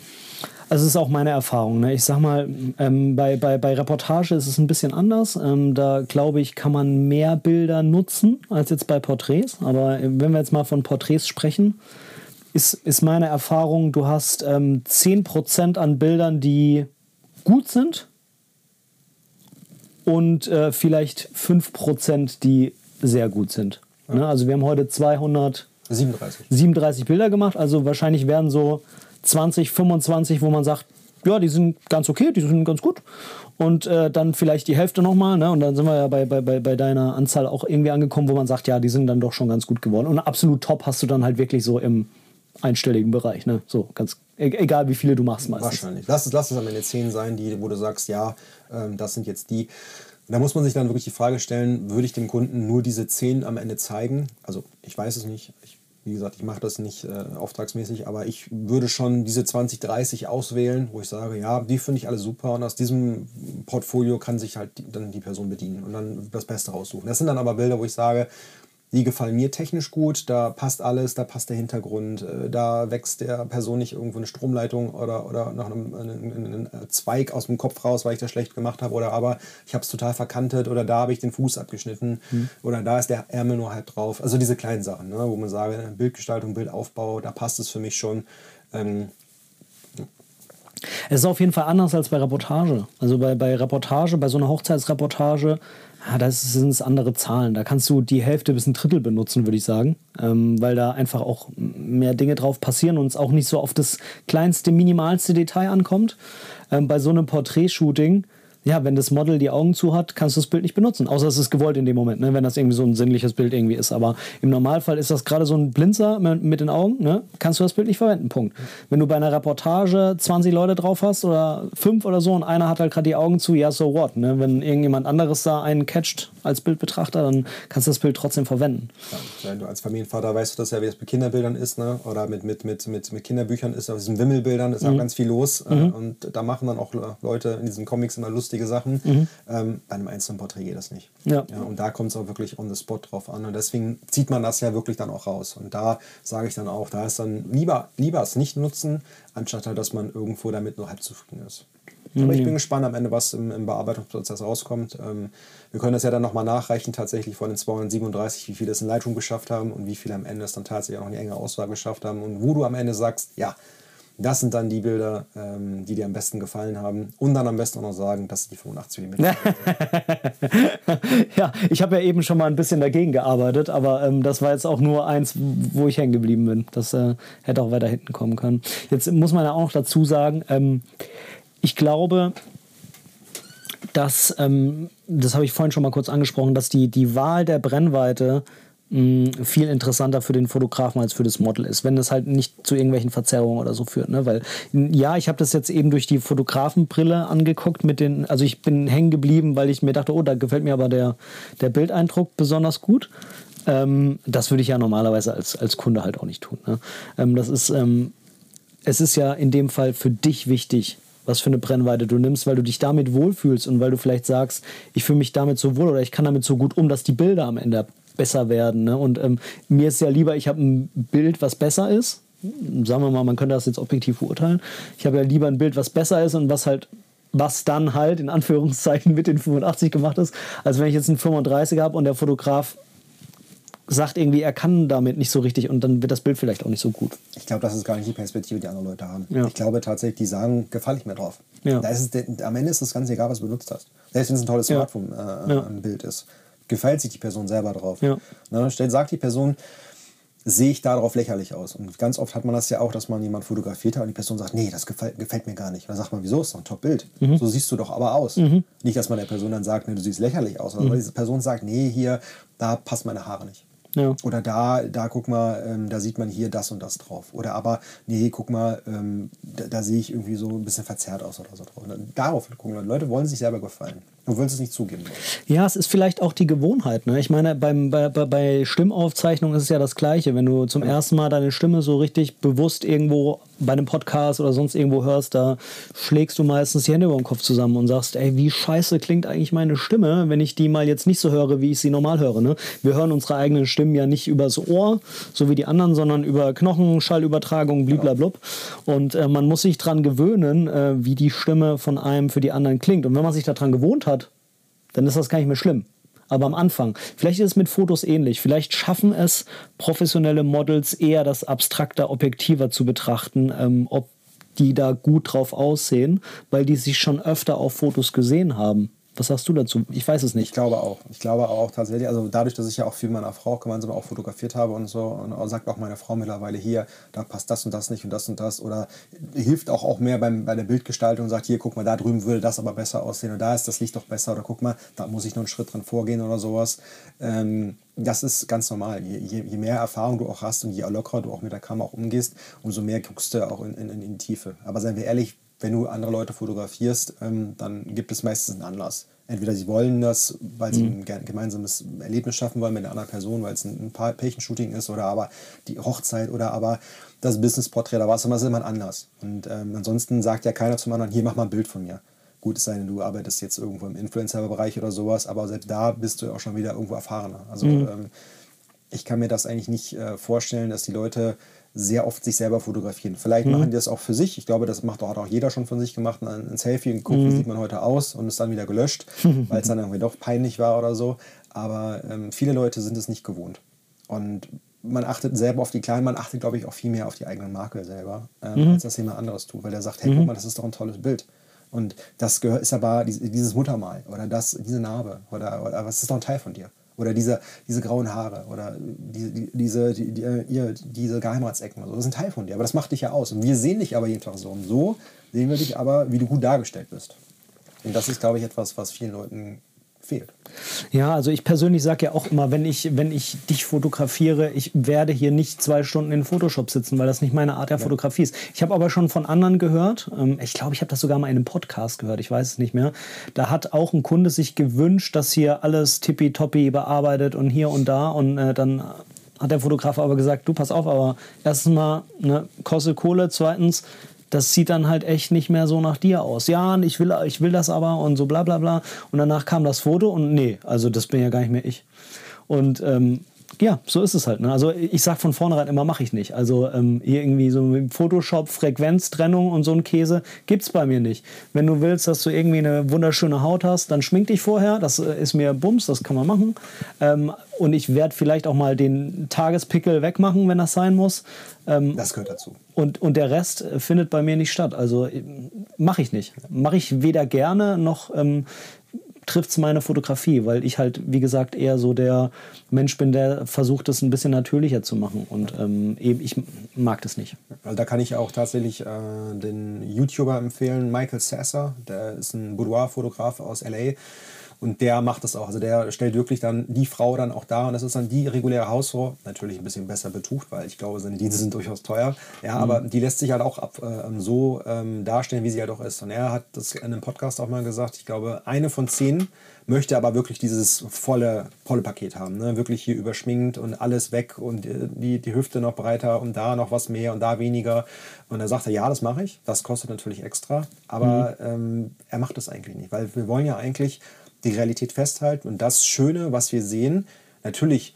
Also es ist auch meine Erfahrung. Ne? Ich sag mal, ähm, bei, bei, bei Reportage ist es ein bisschen anders. Ähm, da glaube ich, kann man mehr Bilder nutzen als jetzt bei Porträts. Aber äh, wenn wir jetzt mal von Porträts sprechen, ist, ist meine Erfahrung, du hast ähm, 10% an Bildern, die gut sind und äh, vielleicht 5%, die sehr gut sind. Ne? Also wir haben heute 200 37. 37 Bilder gemacht. Also wahrscheinlich werden so 20, 25, wo man sagt, ja, die sind ganz okay, die sind ganz gut. Und äh, dann vielleicht die Hälfte nochmal. Ne? Und dann sind wir ja bei, bei, bei deiner Anzahl auch irgendwie angekommen, wo man sagt, ja, die sind dann doch schon ganz gut geworden. Und absolut top hast du dann halt wirklich so im einstelligen Bereich. Ne? So ganz, e egal wie viele du machst meistens. Wahrscheinlich. Lass es, lass es am Ende 10 sein, die, wo du sagst, ja, ähm, das sind jetzt die. Da muss man sich dann wirklich die Frage stellen, würde ich dem Kunden nur diese 10 am Ende zeigen? Also ich weiß es nicht. Ich, wie gesagt, ich mache das nicht äh, auftragsmäßig, aber ich würde schon diese 20, 30 auswählen, wo ich sage, ja, die finde ich alle super und aus diesem Portfolio kann sich halt die, dann die Person bedienen und dann das Beste raussuchen. Das sind dann aber Bilder, wo ich sage, die gefallen mir technisch gut, da passt alles, da passt der Hintergrund, äh, da wächst der Person nicht irgendwo eine Stromleitung oder, oder noch ein, ein, ein Zweig aus dem Kopf raus, weil ich das schlecht gemacht habe, oder aber ich habe es total verkantet oder da habe ich den Fuß abgeschnitten oder da ist der Ärmel nur halb drauf. Also diese kleinen Sachen, ne, wo man sage, Bildgestaltung, Bildaufbau, da passt es für mich schon. Ähm, Es ist auf jeden Fall anders als bei Reportage. Also bei, bei Reportage, bei so einer Hochzeitsreportage, ja, da sind es andere Zahlen. Da kannst du die Hälfte bis ein Drittel benutzen, würde ich sagen. Ähm, weil da einfach auch mehr Dinge drauf passieren und es auch nicht so auf das kleinste, minimalste Detail ankommt. Ähm, bei so einem Porträtshooting, ja, wenn das Model die Augen zu hat, kannst du das Bild nicht benutzen. Außer es ist gewollt in dem Moment, ne? wenn das irgendwie so ein sinnliches Bild irgendwie ist. Aber im Normalfall ist das gerade so ein Blinzer mit den Augen, ne? kannst du das Bild nicht verwenden. Punkt. Wenn du bei einer Reportage 20 Leute drauf hast oder fünf oder so und einer hat halt gerade die Augen zu, ja, so what. Ne? Wenn irgendjemand anderes da einen catcht als Bildbetrachter, dann kannst du das Bild trotzdem verwenden. Ja, du als Familienvater weißt du das ja, wie es mit Kinderbildern ist, ne? oder mit, mit, mit, mit, mit Kinderbüchern ist, auf diesen Wimmelbildern ist auch ganz viel los. Äh, und da machen dann auch Leute in diesen Comics immer lustige Sachen. Ähm, bei einem einzelnen Porträt geht das nicht. Ja. und da kommt es auch wirklich on the spot drauf an. Und deswegen zieht man das ja wirklich dann auch raus. Und da sage ich dann auch, da ist dann lieber, lieber es nicht nutzen, anstatt halt, dass man irgendwo damit nur halb zufrieden ist. Aber ich bin gespannt am Ende, was im, im Bearbeitungsprozess rauskommt. Ähm, wir können das ja dann nochmal nachreichen, tatsächlich von den 237, wie viele es in Lightroom geschafft haben und wie viele am Ende es dann tatsächlich auch in die enge Auswahl geschafft haben. Und wo du am Ende sagst, ja, das sind dann die Bilder, ähm, die dir am besten gefallen haben. Und dann am besten auch noch sagen, das sind die 85 mm. [laughs] ja, ich habe ja eben schon mal ein bisschen dagegen gearbeitet, aber ähm, das war jetzt auch nur eins, wo ich hängen geblieben bin. Das äh, hätte auch weiter hinten kommen können. Jetzt muss man ja auch noch dazu sagen, ähm, ich glaube, dass, ähm, das habe ich vorhin schon mal kurz angesprochen, dass die, die Wahl der Brennweite viel interessanter für den Fotografen als für das Model ist, wenn das halt nicht zu irgendwelchen Verzerrungen oder so führt. Ne? Weil, ja, ich habe das jetzt eben durch die Fotografenbrille angeguckt mit den, also ich bin hängen geblieben, weil ich mir dachte, oh, da gefällt mir aber der, der Bildeindruck besonders gut. Ähm, das würde ich ja normalerweise als, als Kunde halt auch nicht tun. Ne? Ähm, das ist, ähm, es ist ja in dem Fall für dich wichtig, was für eine Brennweite du nimmst, weil du dich damit wohlfühlst und weil du vielleicht sagst, ich fühle mich damit so wohl oder ich kann damit so gut um, dass die Bilder am Ende besser werden. Ne? Und ähm, mir ist ja lieber, ich habe ein Bild, was besser ist. Sagen wir mal, man könnte das jetzt objektiv beurteilen. Ich habe ja lieber ein Bild, was besser ist und was halt was dann halt in Anführungszeichen mit den 85 gemacht ist, als wenn ich jetzt einen 35 habe und der Fotograf sagt irgendwie, er kann damit nicht so richtig und dann wird das Bild vielleicht auch nicht so gut. Ich glaube, das ist gar nicht die Perspektive, die andere Leute haben. Ja. Ich glaube tatsächlich, die sagen, gefalle ich mir drauf. Ja. Da ist es, am Ende ist es ganz egal, was du benutzt hast. Selbst wenn es ein tolles Ja. Smartphone-Bild ist. Gefällt sich die Person selber drauf. Ja. Ne, stellt, sagt die Person, sehe ich darauf lächerlich aus. Und ganz oft hat man das ja auch, dass man jemand fotografiert hat und die Person sagt, nee, das gefällt, gefällt mir gar nicht. Und dann sagt man, wieso? Ist doch ein Top-Bild. Mhm. So siehst du doch aber aus. Nicht, dass man der Person dann sagt, nee, du siehst lächerlich aus. Mhm. Aber diese Person sagt, nee, hier, da passen meine Haare nicht. Ja. Oder da, da guck mal, ähm, da sieht man hier das und das drauf. Oder aber, nee, guck mal, ähm, da, da sehe ich irgendwie so ein bisschen verzerrt aus oder so drauf. Darauf gucken Leute. Leute wollen sich selber gefallen und wollen es nicht zugeben. Ja, es ist vielleicht auch die Gewohnheit. Ne? Ich meine, beim, bei, bei, Stimmaufzeichnungen ist es ja das Gleiche. Wenn du zum ersten Mal deine Stimme so richtig bewusst irgendwo bei einem Podcast oder sonst irgendwo hörst, da schlägst du meistens die Hände über den Kopf zusammen und sagst, ey, wie scheiße klingt eigentlich meine Stimme, wenn ich die mal jetzt nicht so höre, wie ich sie normal höre. Ne? Wir hören unsere eigenen Stimmen ja nicht übers Ohr, so wie die anderen, sondern über Knochen, Schallübertragung, bliblablub. Und äh, man muss sich dran gewöhnen, äh, wie die Stimme von einem für die anderen klingt. Und wenn man sich daran gewohnt hat, dann ist das gar nicht mehr schlimm. Aber am Anfang, vielleicht ist es mit Fotos ähnlich. Vielleicht schaffen es professionelle Models eher das abstrakter, objektiver zu betrachten, ähm, ob die da gut drauf aussehen, weil die sich schon öfter auf Fotos gesehen haben. Was sagst du dazu? Ich weiß es nicht. Ich glaube auch. Ich glaube auch tatsächlich, also dadurch, dass ich ja auch viel mit meiner Frau gemeinsam auch fotografiert habe und so, und sagt auch meine Frau mittlerweile hier, da passt das und das nicht und das und das. Oder hilft auch, auch mehr beim, bei der Bildgestaltung und sagt, hier, guck mal, da drüben würde das aber besser aussehen und da ist das Licht doch besser oder guck mal, da muss ich noch einen Schritt dran vorgehen oder sowas. Ähm, das ist ganz normal. Je, je, je, mehr Erfahrung du auch hast und je lockerer du auch mit der Kamera auch umgehst, umso mehr guckst du auch in, in, in die Tiefe. Aber seien wir ehrlich, wenn du andere Leute fotografierst, ähm, dann gibt es meistens einen Anlass. Entweder sie wollen das, weil sie mhm. ein gemeinsames Erlebnis schaffen wollen mit einer anderen Person, weil es ein Pärchenshooting ist oder aber die Hochzeit oder aber das Business-Porträt oder was immer, ist immer ein Anlass. Und ähm, ansonsten sagt ja keiner zum anderen, hier mach mal ein Bild von mir. Gut, es sei denn, du arbeitest jetzt irgendwo im Influencer-Bereich oder sowas, aber selbst da bist du auch schon wieder irgendwo erfahrener. Also mhm. ähm, ich kann mir das eigentlich nicht äh, vorstellen, dass die Leute sehr oft sich selber fotografieren. Vielleicht mhm. machen die das auch für sich. Ich glaube, das macht auch, hat auch jeder schon von sich gemacht, ein, ein Selfie und guckt, mhm. wie sieht man heute aus und ist dann wieder gelöscht, [laughs] weil es dann irgendwie doch peinlich war oder so. Aber ähm, viele Leute sind es nicht gewohnt. Und man achtet selber auf die Kleinen, man achtet, glaube ich, auch viel mehr auf die eigene Marke selber, ähm, mhm. als das jemand anderes tut, weil der sagt, hey, guck mhm. mal, das ist doch ein tolles Bild. Und das gehört, ist aber dieses Muttermal oder das, diese Narbe oder, oder was ist doch ein Teil von dir. Oder diese, diese grauen Haare oder die, diese, die, die, diese Geheimratsecken. So. Das ist ein Teil von dir, aber das macht dich ja aus. Und wir sehen dich aber jeden Tag so. Und so sehen wir dich aber, wie du gut dargestellt bist. Und das ist, glaube ich, etwas, was vielen Leuten fehlt. Ja, also ich persönlich sage ja auch immer, wenn ich, wenn ich dich fotografiere, ich werde hier nicht zwei Stunden in Photoshop sitzen, weil das nicht meine Art der ja. Fotografie ist. Ich habe aber schon von anderen gehört, ähm, ich glaube, ich habe das sogar mal in einem Podcast gehört, ich weiß es nicht mehr. Da hat auch ein Kunde sich gewünscht, dass hier alles tippitoppi bearbeitet und hier und da und äh, dann hat der Fotograf aber gesagt, du pass auf, aber erstens mal ne, kostet Kohle, zweitens das sieht dann halt echt nicht mehr so nach dir aus. Ja, ich will, ich will das aber und so bla bla bla. Und danach kam das Foto und nee, also das bin ja gar nicht mehr ich. Und ähm, ja, so ist es halt. Ne? Also ich sag von vornherein immer, mache ich nicht. Also ähm, irgendwie so mit Photoshop, Frequenztrennung und so ein Käse gibt es bei mir nicht. Wenn du willst, dass du irgendwie eine wunderschöne Haut hast, dann schmink dich vorher. Das äh, ist mir Bums, das kann man machen. Ähm, und ich werde vielleicht auch mal den Tagespickel wegmachen, wenn das sein muss. Ähm, das gehört dazu. Und, und der Rest äh, findet bei mir nicht statt. Also äh, mache ich nicht. Mache ich weder gerne noch ähm, trifft es meine Fotografie, weil ich halt, wie gesagt, eher so der Mensch bin, der versucht, es ein bisschen natürlicher zu machen. Und ähm, eben, ich mag das nicht. Also da kann ich auch tatsächlich äh, den YouTuber empfehlen, Michael Sasser, der ist ein Boudoir-Fotograf aus LA. Und der macht das auch. Also der stellt wirklich dann die Frau dann auch da und das ist dann die reguläre Hausfrau. Natürlich ein bisschen besser betucht, weil ich glaube, seine Dienste sind durchaus teuer. Ja, mhm. aber die lässt sich halt auch ab, äh, so ähm, darstellen, wie sie halt auch ist. Und er hat das in einem Podcast auch mal gesagt, ich glaube, eine von zehn möchte aber wirklich dieses volle, volle Paket haben. Ne? Wirklich hier überschminkt und alles weg und äh, die, die Hüfte noch breiter und da noch was mehr und da weniger. Und er sagte, ja, das mache ich. Das kostet natürlich extra. Aber mhm. ähm, er macht das eigentlich nicht, weil wir wollen ja eigentlich die Realität festhalten und das Schöne, was wir sehen, natürlich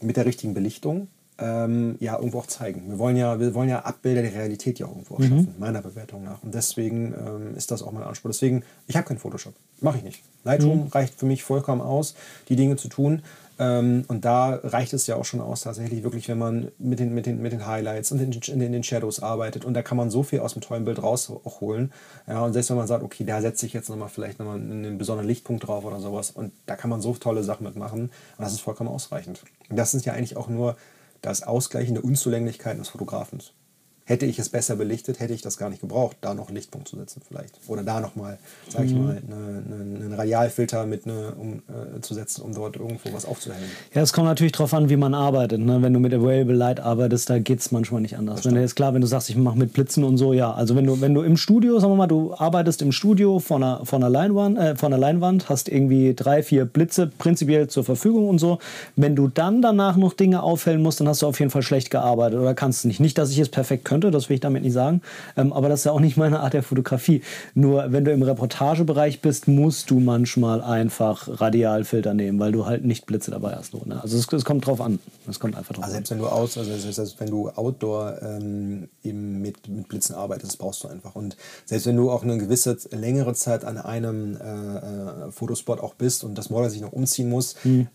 mit der richtigen Belichtung, ähm, ja irgendwo auch zeigen. Wir wollen ja, wir wollen ja Abbilder der Realität ja irgendwo auch mhm. schaffen, meiner Bewertung nach. Und deswegen ähm, ist das auch mein Anspruch. Deswegen, ich habe kein Photoshop. Mache ich nicht. Lightroom mhm. reicht für mich vollkommen aus, die Dinge zu tun. Ähm, und da reicht es ja auch schon aus, tatsächlich wirklich, wenn man mit den, mit den, mit den Highlights und in, in den Shadows arbeitet. Und da kann man so viel aus dem tollen Bild rausholen. Ja, und selbst wenn man sagt, okay, da setze ich jetzt nochmal vielleicht nochmal einen besonderen Lichtpunkt drauf oder sowas. Und da kann man so tolle Sachen mitmachen. Und das ist vollkommen ausreichend. Und das ist ja eigentlich auch nur das Ausgleichen der Unzulänglichkeiten des Fotografens. Hätte ich es besser belichtet, hätte ich das gar nicht gebraucht, da noch einen Lichtpunkt zu setzen vielleicht. Oder da nochmal, sage ich mhm. mal, eine, eine, einen Radialfilter mit ne, um, äh, zu setzen, um dort irgendwo was aufzuhellen. Ja, es kommt natürlich darauf an, wie man arbeitet. Ne? Wenn du mit Available Light arbeitest, da geht es manchmal nicht anders. Wenn ist klar, wenn du sagst, ich mache mit Blitzen und so, ja. Also wenn du, wenn du im Studio, sagen wir mal, du arbeitest im Studio vor einer, vor einer, Leinwand, äh, vor einer Leinwand, hast irgendwie drei, vier Blitze prinzipiell zur Verfügung und so. Wenn du dann danach noch Dinge aufhellen musst, dann hast du auf jeden Fall schlecht gearbeitet oder kannst nicht. Nicht, dass ich es perfekt könnte, das will ich damit nicht sagen. Ähm, aber das ist ja auch nicht meine Art der Fotografie. Nur wenn du im Reportagebereich bist, musst du manchmal einfach Radialfilter nehmen, weil du halt nicht Blitze dabei hast. Nur, ne? Also es, es, kommt drauf an. Es kommt einfach drauf also selbst an. wenn du aus, also selbst wenn du Outdoor ähm, eben mit, mit Blitzen arbeitest, brauchst du einfach. Und selbst wenn du auch eine gewisse längere Zeit an einem äh, äh, Fotospot auch bist und das Model sich noch umziehen muss, mhm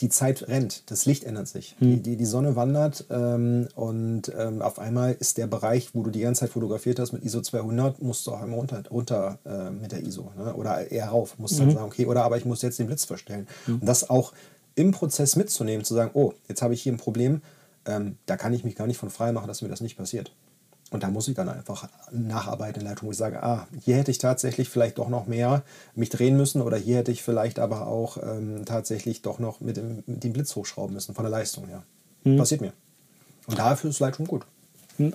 die Zeit rennt, das Licht ändert sich. Hm. Die, die, die, Sonne wandert ähm, und ähm, auf einmal ist der Bereich, wo du die ganze Zeit fotografiert hast mit ISO 200, musst du auch einmal runter, runter äh, mit der ISO ne? oder eher rauf. Musst mhm. dann sagen, okay, oder aber ich muss jetzt den Blitz verstellen. Mhm. Und das auch im Prozess mitzunehmen, zu sagen, oh, jetzt habe ich hier ein Problem, ähm, da kann ich mich gar nicht von frei machen, dass mir das nicht passiert. Und da muss ich dann einfach nacharbeiten in Leitung, wo ich sage, ah, hier hätte ich tatsächlich vielleicht doch noch mehr mich drehen müssen oder hier hätte ich vielleicht aber auch ähm, tatsächlich doch noch mit dem, mit dem Blitz hochschrauben müssen, von der Leistung her. Mhm. Passiert mir. Und dafür ist Lightroom gut.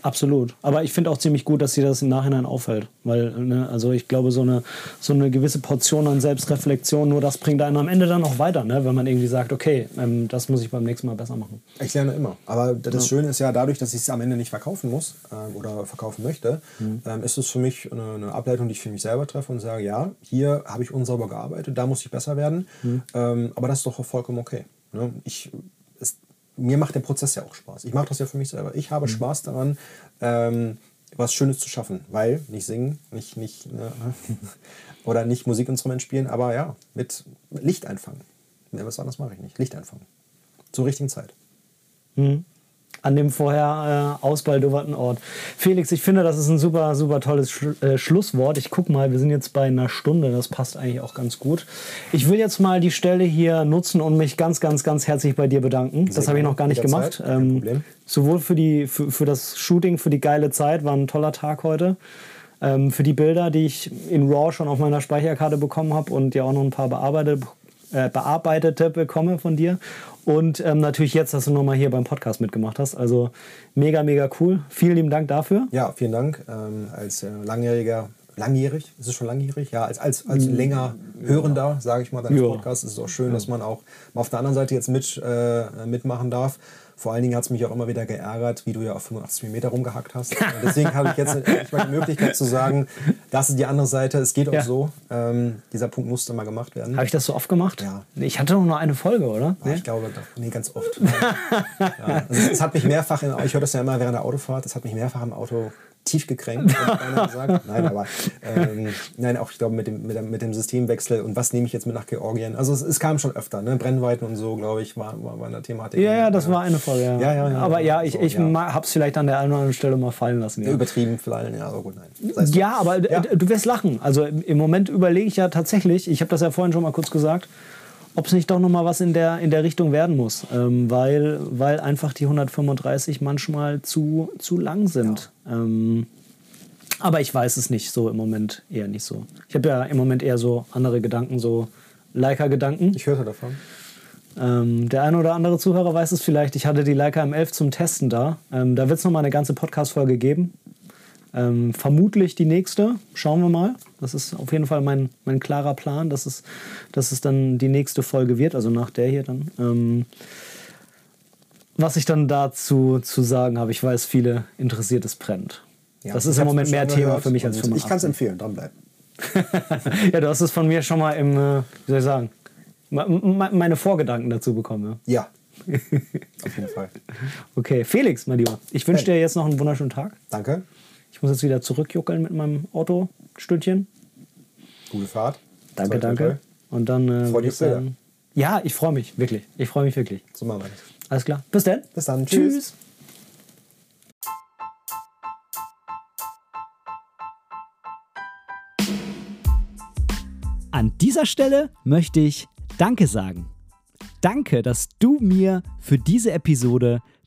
Absolut. Aber ich finde auch ziemlich gut, dass sie das im Nachhinein auffällt. Weil, ne, also ich glaube, so eine, so eine gewisse Portion an Selbstreflexion, nur das bringt einen am Ende dann auch weiter, ne? wenn man irgendwie sagt, okay, ähm, das muss ich beim nächsten Mal besser machen. Ich lerne immer. Aber das ja. Schöne ist ja, dadurch, dass ich es am Ende nicht verkaufen muss äh, oder verkaufen möchte, mhm. ähm, ist es für mich eine, eine, Ableitung, die ich für mich selber treffe und sage, ja, hier habe ich unsauber gearbeitet, da muss ich besser werden. Mhm. Ähm, aber das ist doch vollkommen okay. Ne? Ich mir macht der Prozess ja auch Spaß. Ich mache das ja für mich selber. Ich habe mhm. Spaß daran, ähm, was Schönes zu schaffen, weil nicht singen, nicht, nicht ne, [laughs] oder nicht Musikinstrument spielen, aber ja, mit Licht einfangen. Ja, was anderes mache ich nicht. Licht einfangen. Zur richtigen Zeit. Mhm an dem vorher äh, ausbaldoverten Ort. Felix, ich finde, das ist ein super, super tolles Sch äh, Schlusswort. Ich gucke mal, wir sind jetzt bei einer Stunde, das passt eigentlich auch ganz gut. Ich will jetzt mal die Stelle hier nutzen und mich ganz, ganz, ganz herzlich bei dir bedanken. Sehr das habe ich noch gar nicht gemacht. Ähm, sowohl für, die, für, für das Shooting, für die geile Zeit, war ein toller Tag heute. Ähm, für die Bilder, die ich in RAW schon auf meiner Speicherkarte bekommen habe und ja auch noch ein paar bearbeitet, äh, bearbeitete bekomme von dir. Und ähm, natürlich jetzt, dass du nochmal hier beim Podcast mitgemacht hast. Also mega, mega cool. Vielen lieben Dank dafür. Ja, vielen Dank. Ähm, als äh, langjähriger, langjährig, ist es schon langjährig? Ja, als, als, als mm. länger Hörender, sage ich mal, deines ja. Podcasts ist es auch schön, dass man auch mal auf der anderen Seite jetzt mit, äh, mitmachen darf. Vor allen Dingen hat es mich auch immer wieder geärgert, wie du ja auf 85 mm rumgehackt hast. Deswegen habe ich jetzt [laughs] mal die Möglichkeit zu sagen, das ist die andere Seite, es geht auch ja. so. Ähm, dieser Punkt musste mal gemacht werden. Habe ich das so oft gemacht? Ja. Ich hatte noch nur eine Folge, oder? Nee? Ich glaube, doch. nee, ganz oft. [laughs] ja. also, es hat mich mehrfach, in, ich höre das ja immer während der Autofahrt, es hat mich mehrfach im Auto tief gekränkt, gesagt. [laughs] Nein, aber ähm, nein, auch ich glaube mit dem, mit, dem, mit dem Systemwechsel und was nehme ich jetzt mit nach Georgien. Also es, es kam schon öfter, ne? Brennweiten und so, glaube ich, war, war, war eine Thematik. Ja, ja, das war eine Folge. Ja, ja, ja, ja aber ja, ich, so, ich ja. habe es vielleicht an der einen oder anderen Stelle mal fallen lassen. Ja. Übertrieben fallen, ja, aber gut, nein. Ja, aber ja. du wirst lachen. Also im Moment überlege ich ja tatsächlich, ich habe das ja vorhin schon mal kurz gesagt, ob es nicht doch noch mal was in der, in der Richtung werden muss, ähm, weil, weil einfach die 135 manchmal zu, zu lang sind. Ja. Ähm, aber ich weiß es nicht so im Moment eher nicht so. Ich habe ja im Moment eher so andere Gedanken, so Leica-Gedanken. Ich hörte davon. Ähm, der eine oder andere Zuhörer weiß es vielleicht. Ich hatte die Leica M11 zum Testen da. Ähm, da wird es noch mal eine ganze Podcast-Folge geben. Ähm, vermutlich die nächste. Schauen wir mal. Das ist auf jeden Fall mein, mein klarer Plan, dass es, dass es dann die nächste Folge wird, also nach der hier dann. Ähm, was ich dann dazu zu sagen habe, ich weiß, viele interessiert es brennt. Ja, das ist im Moment mehr Thema für mich als für Ich kann es empfehlen, dranbleiben. [laughs] ja, du hast es von mir schon mal im, äh, wie soll ich sagen, meine Vorgedanken dazu bekommen. Ja, ja. [laughs] auf jeden Fall. Okay, Felix, mein Lieber, ich wünsche dir jetzt noch einen wunderschönen Tag. Danke. Ich muss jetzt wieder zurückjuckeln mit meinem Auto, Stündchen. Gute Fahrt. Danke, danke. Und dann. Äh, Freu dich sehr. Ja, ich freue mich, wirklich. Ich freue mich wirklich. So machen wir das. Alles klar. Bis dann. Bis dann. Tschüss. Tschüss. An dieser Stelle möchte ich Danke sagen. Danke, dass du mir für diese Episode